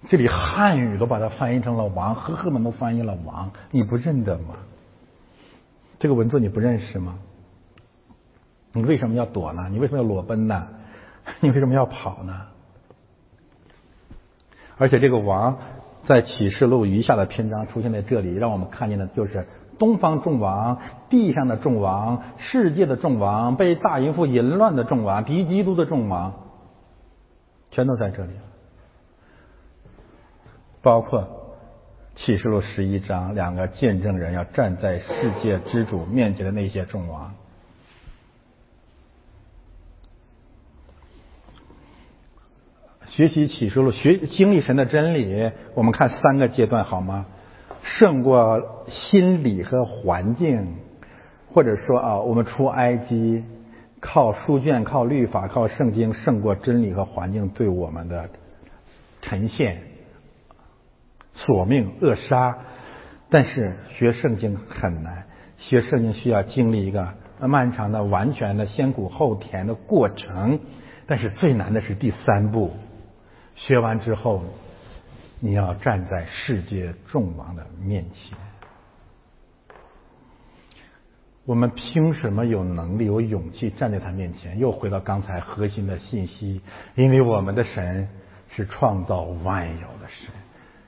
这里汉语都把它翻译成了王，赫赫们都翻译了王，你不认得吗？这个文字你不认识吗？你为什么要躲呢？你为什么要裸奔呢？你为什么要跑呢？而且这个王。在启示录余下的篇章出现在这里，让我们看见的就是东方众王、地上的众王、世界的众王、被大淫妇淫乱的众王、敌基督的众王，全都在这里了包括启示录十一章两个见证人要站在世界之主面前的那些众王。学习启示录，学经历神的真理，我们看三个阶段好吗？胜过心理和环境，或者说啊，我们出埃及靠书卷、靠律法、靠圣经，胜过真理和环境对我们的呈现、索命、扼杀。但是学圣经很难，学圣经需要经历一个漫长的、完全的先苦后甜的过程。但是最难的是第三步。学完之后，你要站在世界众王的面前。我们凭什么有能力、有勇气站在他面前？又回到刚才核心的信息，因为我们的神是创造万有的神，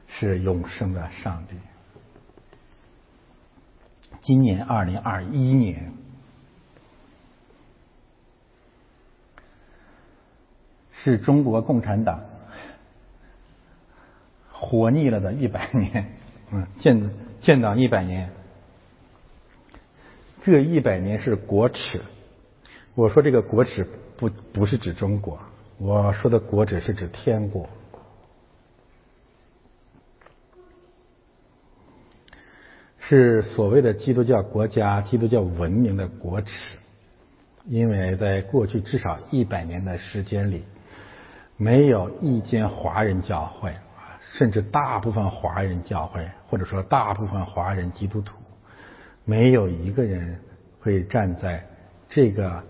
是永生的上帝。今年二零二一年，是中国共产党。活腻了的一百年，嗯，建建党一百年，这一百年是国耻。我说这个国耻不不是指中国，我说的国耻是指天国，是所谓的基督教国家、基督教文明的国耻。因为在过去至少一百年的时间里，没有一间华人教会。甚至大部分华人教会，或者说大部分华人基督徒，没有一个人会站在这个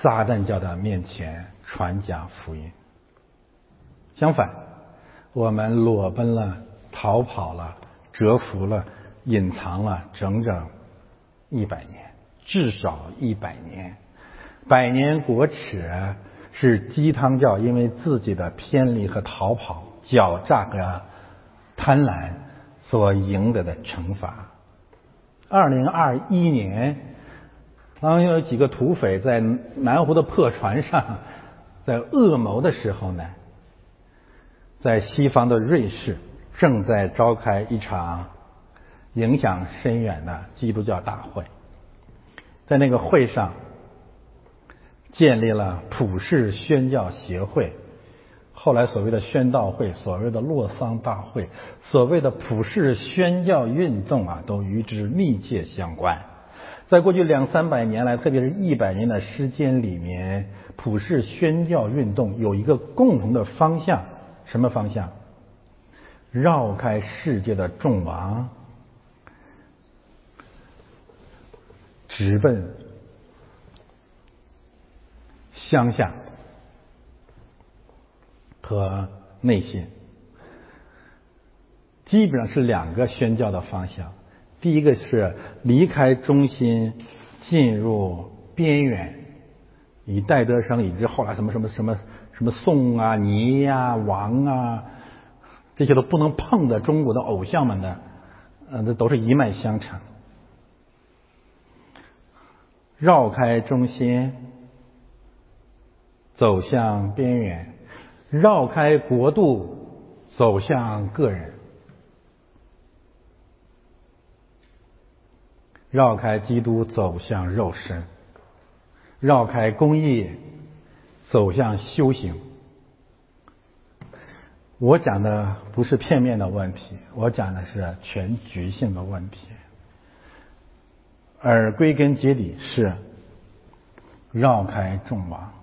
撒旦教的面前传讲福音。相反，我们裸奔了、逃跑了、蛰伏了、隐藏了整整一百年，至少一百年。百年国耻是鸡汤教因为自己的偏离和逃跑。狡诈和贪婪所赢得的惩罚。二零二一年，当有几个土匪在南湖的破船上在恶谋的时候呢，在西方的瑞士正在召开一场影响深远的基督教大会，在那个会上建立了普世宣教协会。后来所谓的宣道会，所谓的洛桑大会，所谓的普世宣教运动啊，都与之密切相关。在过去两三百年来，特别是一百年的时间里面，普世宣教运动有一个共同的方向，什么方向？绕开世界的众王，直奔乡下。和内心，基本上是两个宣教的方向。第一个是离开中心，进入边缘，以戴德生以至后来什么什么什么什么宋啊、倪呀、王啊，这些都不能碰的中国的偶像们的，呃，这都是一脉相承。绕开中心，走向边缘，绕开国度，走向个人，绕开基督，走向肉身，绕开公义，走向修行。我讲的不是片面的问题，我讲的是全局性的问题，而归根结底是绕开众王。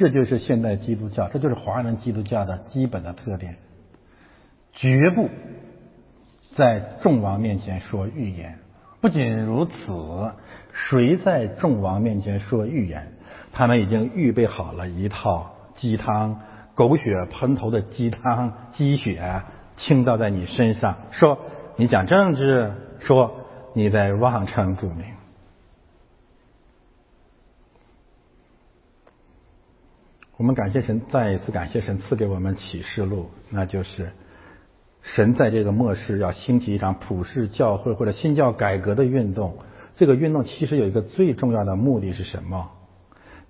这就是现代基督教，这就是华人基督教的基本的特点，绝不在众王面前说预言。不仅如此，谁在众王面前说预言？他们已经预备好了一套鸡汤，狗血喷头的鸡汤，鸡血倾倒在你身上，说你讲政治，说你在妄称主名。我们感谢神，再一次感谢神赐给我们启示录，那就是神在这个末世要兴起一场普世教会或者新教改革的运动。这个运动其实有一个最重要的目的是什么？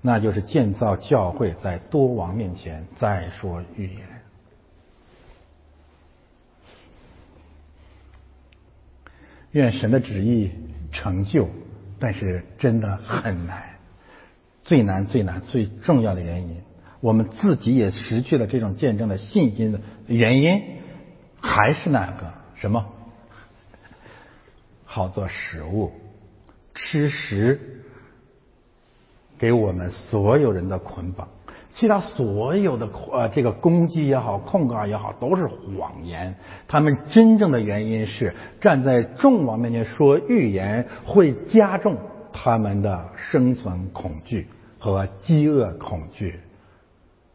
那就是建造教会，在多王面前再说预言。愿神的旨意成就，但是真的很难，最难、最难、最重要的原因，我们自己也失去了这种见证的信心的原因，还是那个什么？好做食物，吃食。给我们所有人的捆绑，其他所有的呃这个攻击也好，控告也好，都是谎言。他们真正的原因是站在众王面前说预言，会加重他们的生存恐惧和饥饿恐惧。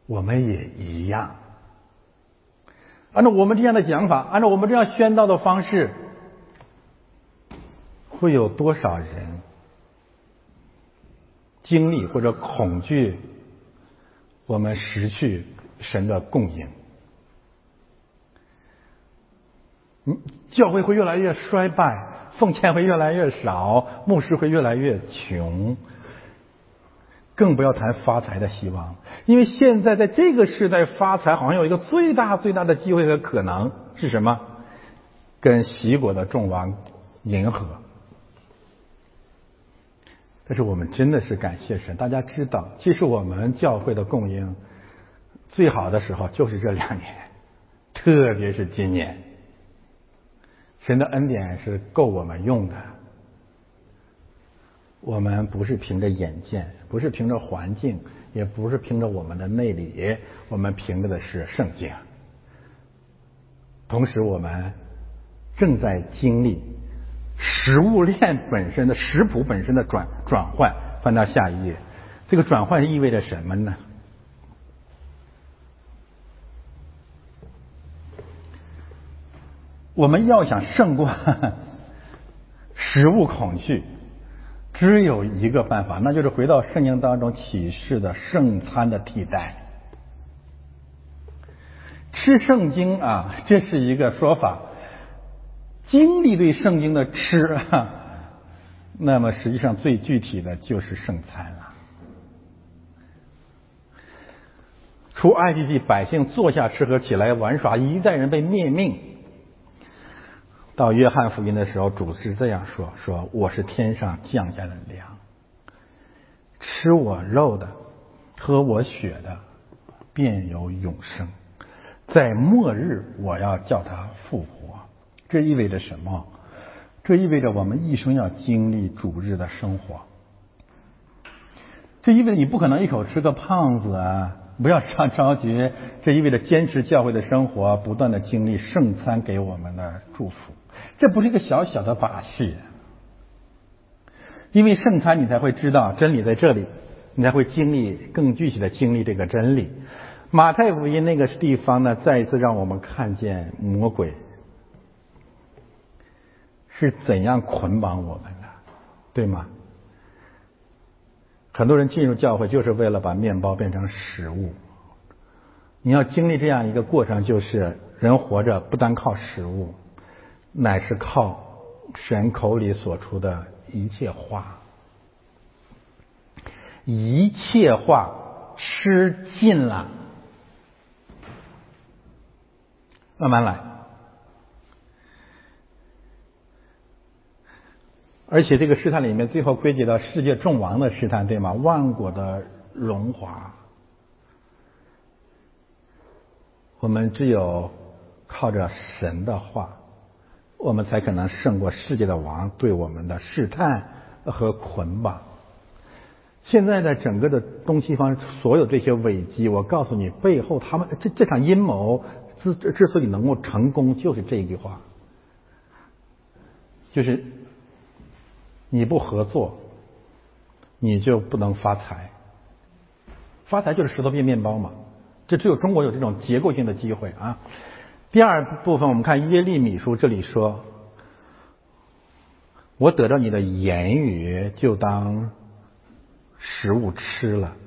我们也一样。按照我们这样的讲法，按照我们这样宣道的方式，会有多少人？经历或者恐惧，我们失去神的供应，嗯，教会会越来越衰败，奉献会越来越少，牧师会越来越穷，更不要谈发财的希望，因为现在在这个时代发财，好像有一个最大最大的机会和可能是什么？跟齐国的众王迎合。但是我们真的是感谢神，大家知道，其实我们教会的供应最好的时候就是这两年，特别是今年，神的恩典是够我们用的。我们不是凭着眼见，不是凭着环境，也不是凭着我们的内里，我们凭着的是圣经。同时，我们正在经历。食物链本身的食谱本身的转转换，翻到下一页，这个转换意味着什么呢？我们要想胜过 <laughs> 食物恐惧，只有一个办法，那就是回到圣经当中启示的圣餐的替代。吃圣经啊，这是一个说法。经历对圣经的吃，那么实际上最具体的就是圣餐了。出埃及记，百姓坐下吃喝，起来玩耍，一代人被灭命。到约翰福音的时候，主是这样说：说我是天上降下的粮，吃我肉的，喝我血的，便有永生。在末日，我要叫他复活。这意味着什么？这意味着我们一生要经历主日的生活。这意味着你不可能一口吃个胖子啊！不要着着急。这意味着坚持教会的生活，不断的经历圣餐给我们的祝福。这不是一个小小的把戏，因为圣餐你才会知道真理在这里，你才会经历更具体的经历这个真理。马太福音那个地方呢，再一次让我们看见魔鬼。是怎样捆绑我们的，对吗？很多人进入教会就是为了把面包变成食物。你要经历这样一个过程，就是人活着不单靠食物，乃是靠神口里所出的一切话，一切话吃尽了，慢慢来。而且这个试探里面，最后归结到世界众王的试探，对吗？万国的荣华，我们只有靠着神的话，我们才可能胜过世界的王对我们的试探和捆绑。现在的整个的东西方所有这些危机，我告诉你，背后他们这这场阴谋之之所以能够成功，就是这一句话，就是。你不合作，你就不能发财。发财就是石头变面包嘛，这只有中国有这种结构性的机会啊。第二部分，我们看耶利米书这里说：“我得到你的言语，就当食物吃了。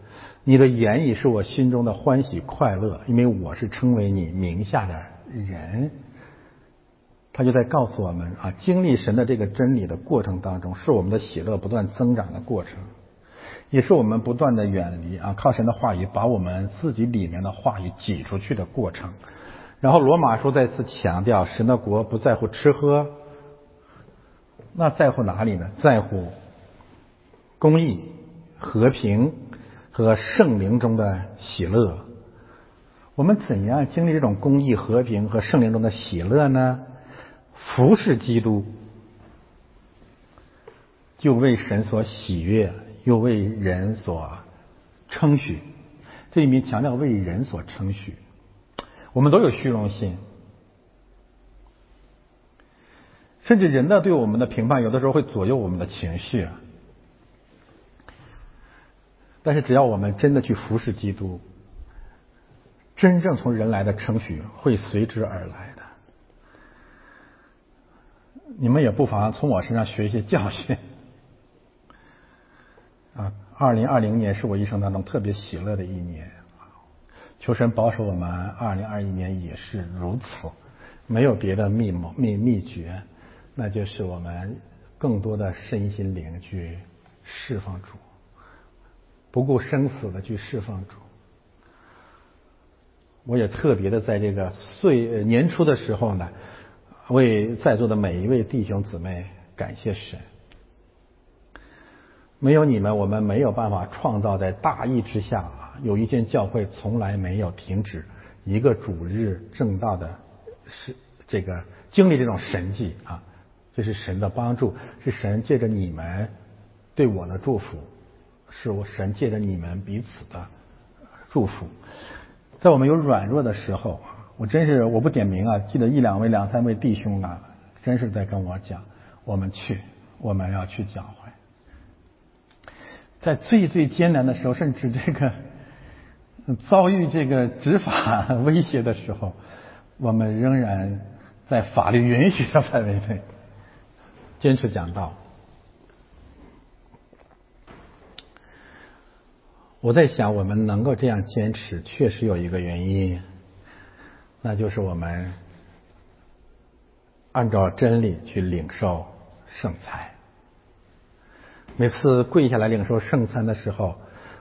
你的言语是我心中的欢喜快乐，因为我是称为你名下的人。”他就在告诉我们啊，经历神的这个真理的过程当中，是我们的喜乐不断增长的过程，也是我们不断的远离啊，靠神的话语把我们自己里面的话语挤出去的过程。然后罗马书再次强调，神的国不在乎吃喝，那在乎哪里呢？在乎公义、和平和圣灵中的喜乐。我们怎样经历这种公义、和平和圣灵中的喜乐呢？服侍基督，就为神所喜悦，又为人所称许。这里面强调为人所称许。我们都有虚荣心，甚至人的对我们的评判，有的时候会左右我们的情绪。但是，只要我们真的去服侍基督，真正从人来的称许会随之而来的。你们也不妨从我身上学一些教训啊！二零二零年是我一生当中特别喜乐的一年求神保守我们二零二一年也是如此，没有别的密谋秘秘诀，那就是我们更多的身心灵去释放主，不顾生死的去释放主。我也特别的在这个岁年初的时候呢。为在座的每一位弟兄姊妹感谢神，没有你们，我们没有办法创造在大义之下。有一间教会从来没有停止一个主日正道的，是这个经历这种神迹啊，这是神的帮助，是神借着你们对我的祝福，是我神借着你们彼此的祝福，在我们有软弱的时候。我真是我不点名啊，记得一两位、两三位弟兄啊，真是在跟我讲，我们去，我们要去教会，在最最艰难的时候，甚至这个 <laughs> 遭遇这个执法 <laughs> 威胁的时候，我们仍然在法律允许的范围内坚持讲道。我在想，我们能够这样坚持，确实有一个原因。那就是我们按照真理去领受圣餐。每次跪下来领受圣餐的时候，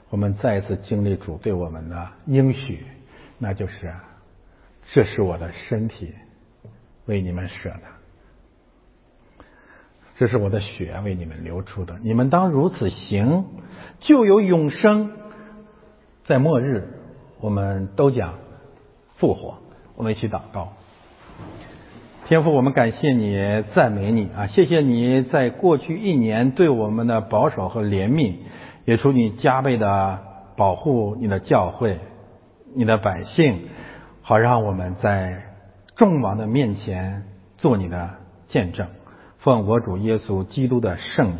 我们再一次经历主对我们的应许，那就是这是我的身体为你们舍的，这是我的血为你们流出的，你们当如此行，就有永生。在末日，我们都讲复活。我们一起祷告，天父，我们感谢你，赞美你啊！谢谢你在过去一年对我们的保守和怜悯，也求你加倍的保护你的教会、你的百姓，好让我们在众王的面前做你的见证。奉我主耶稣基督的圣名。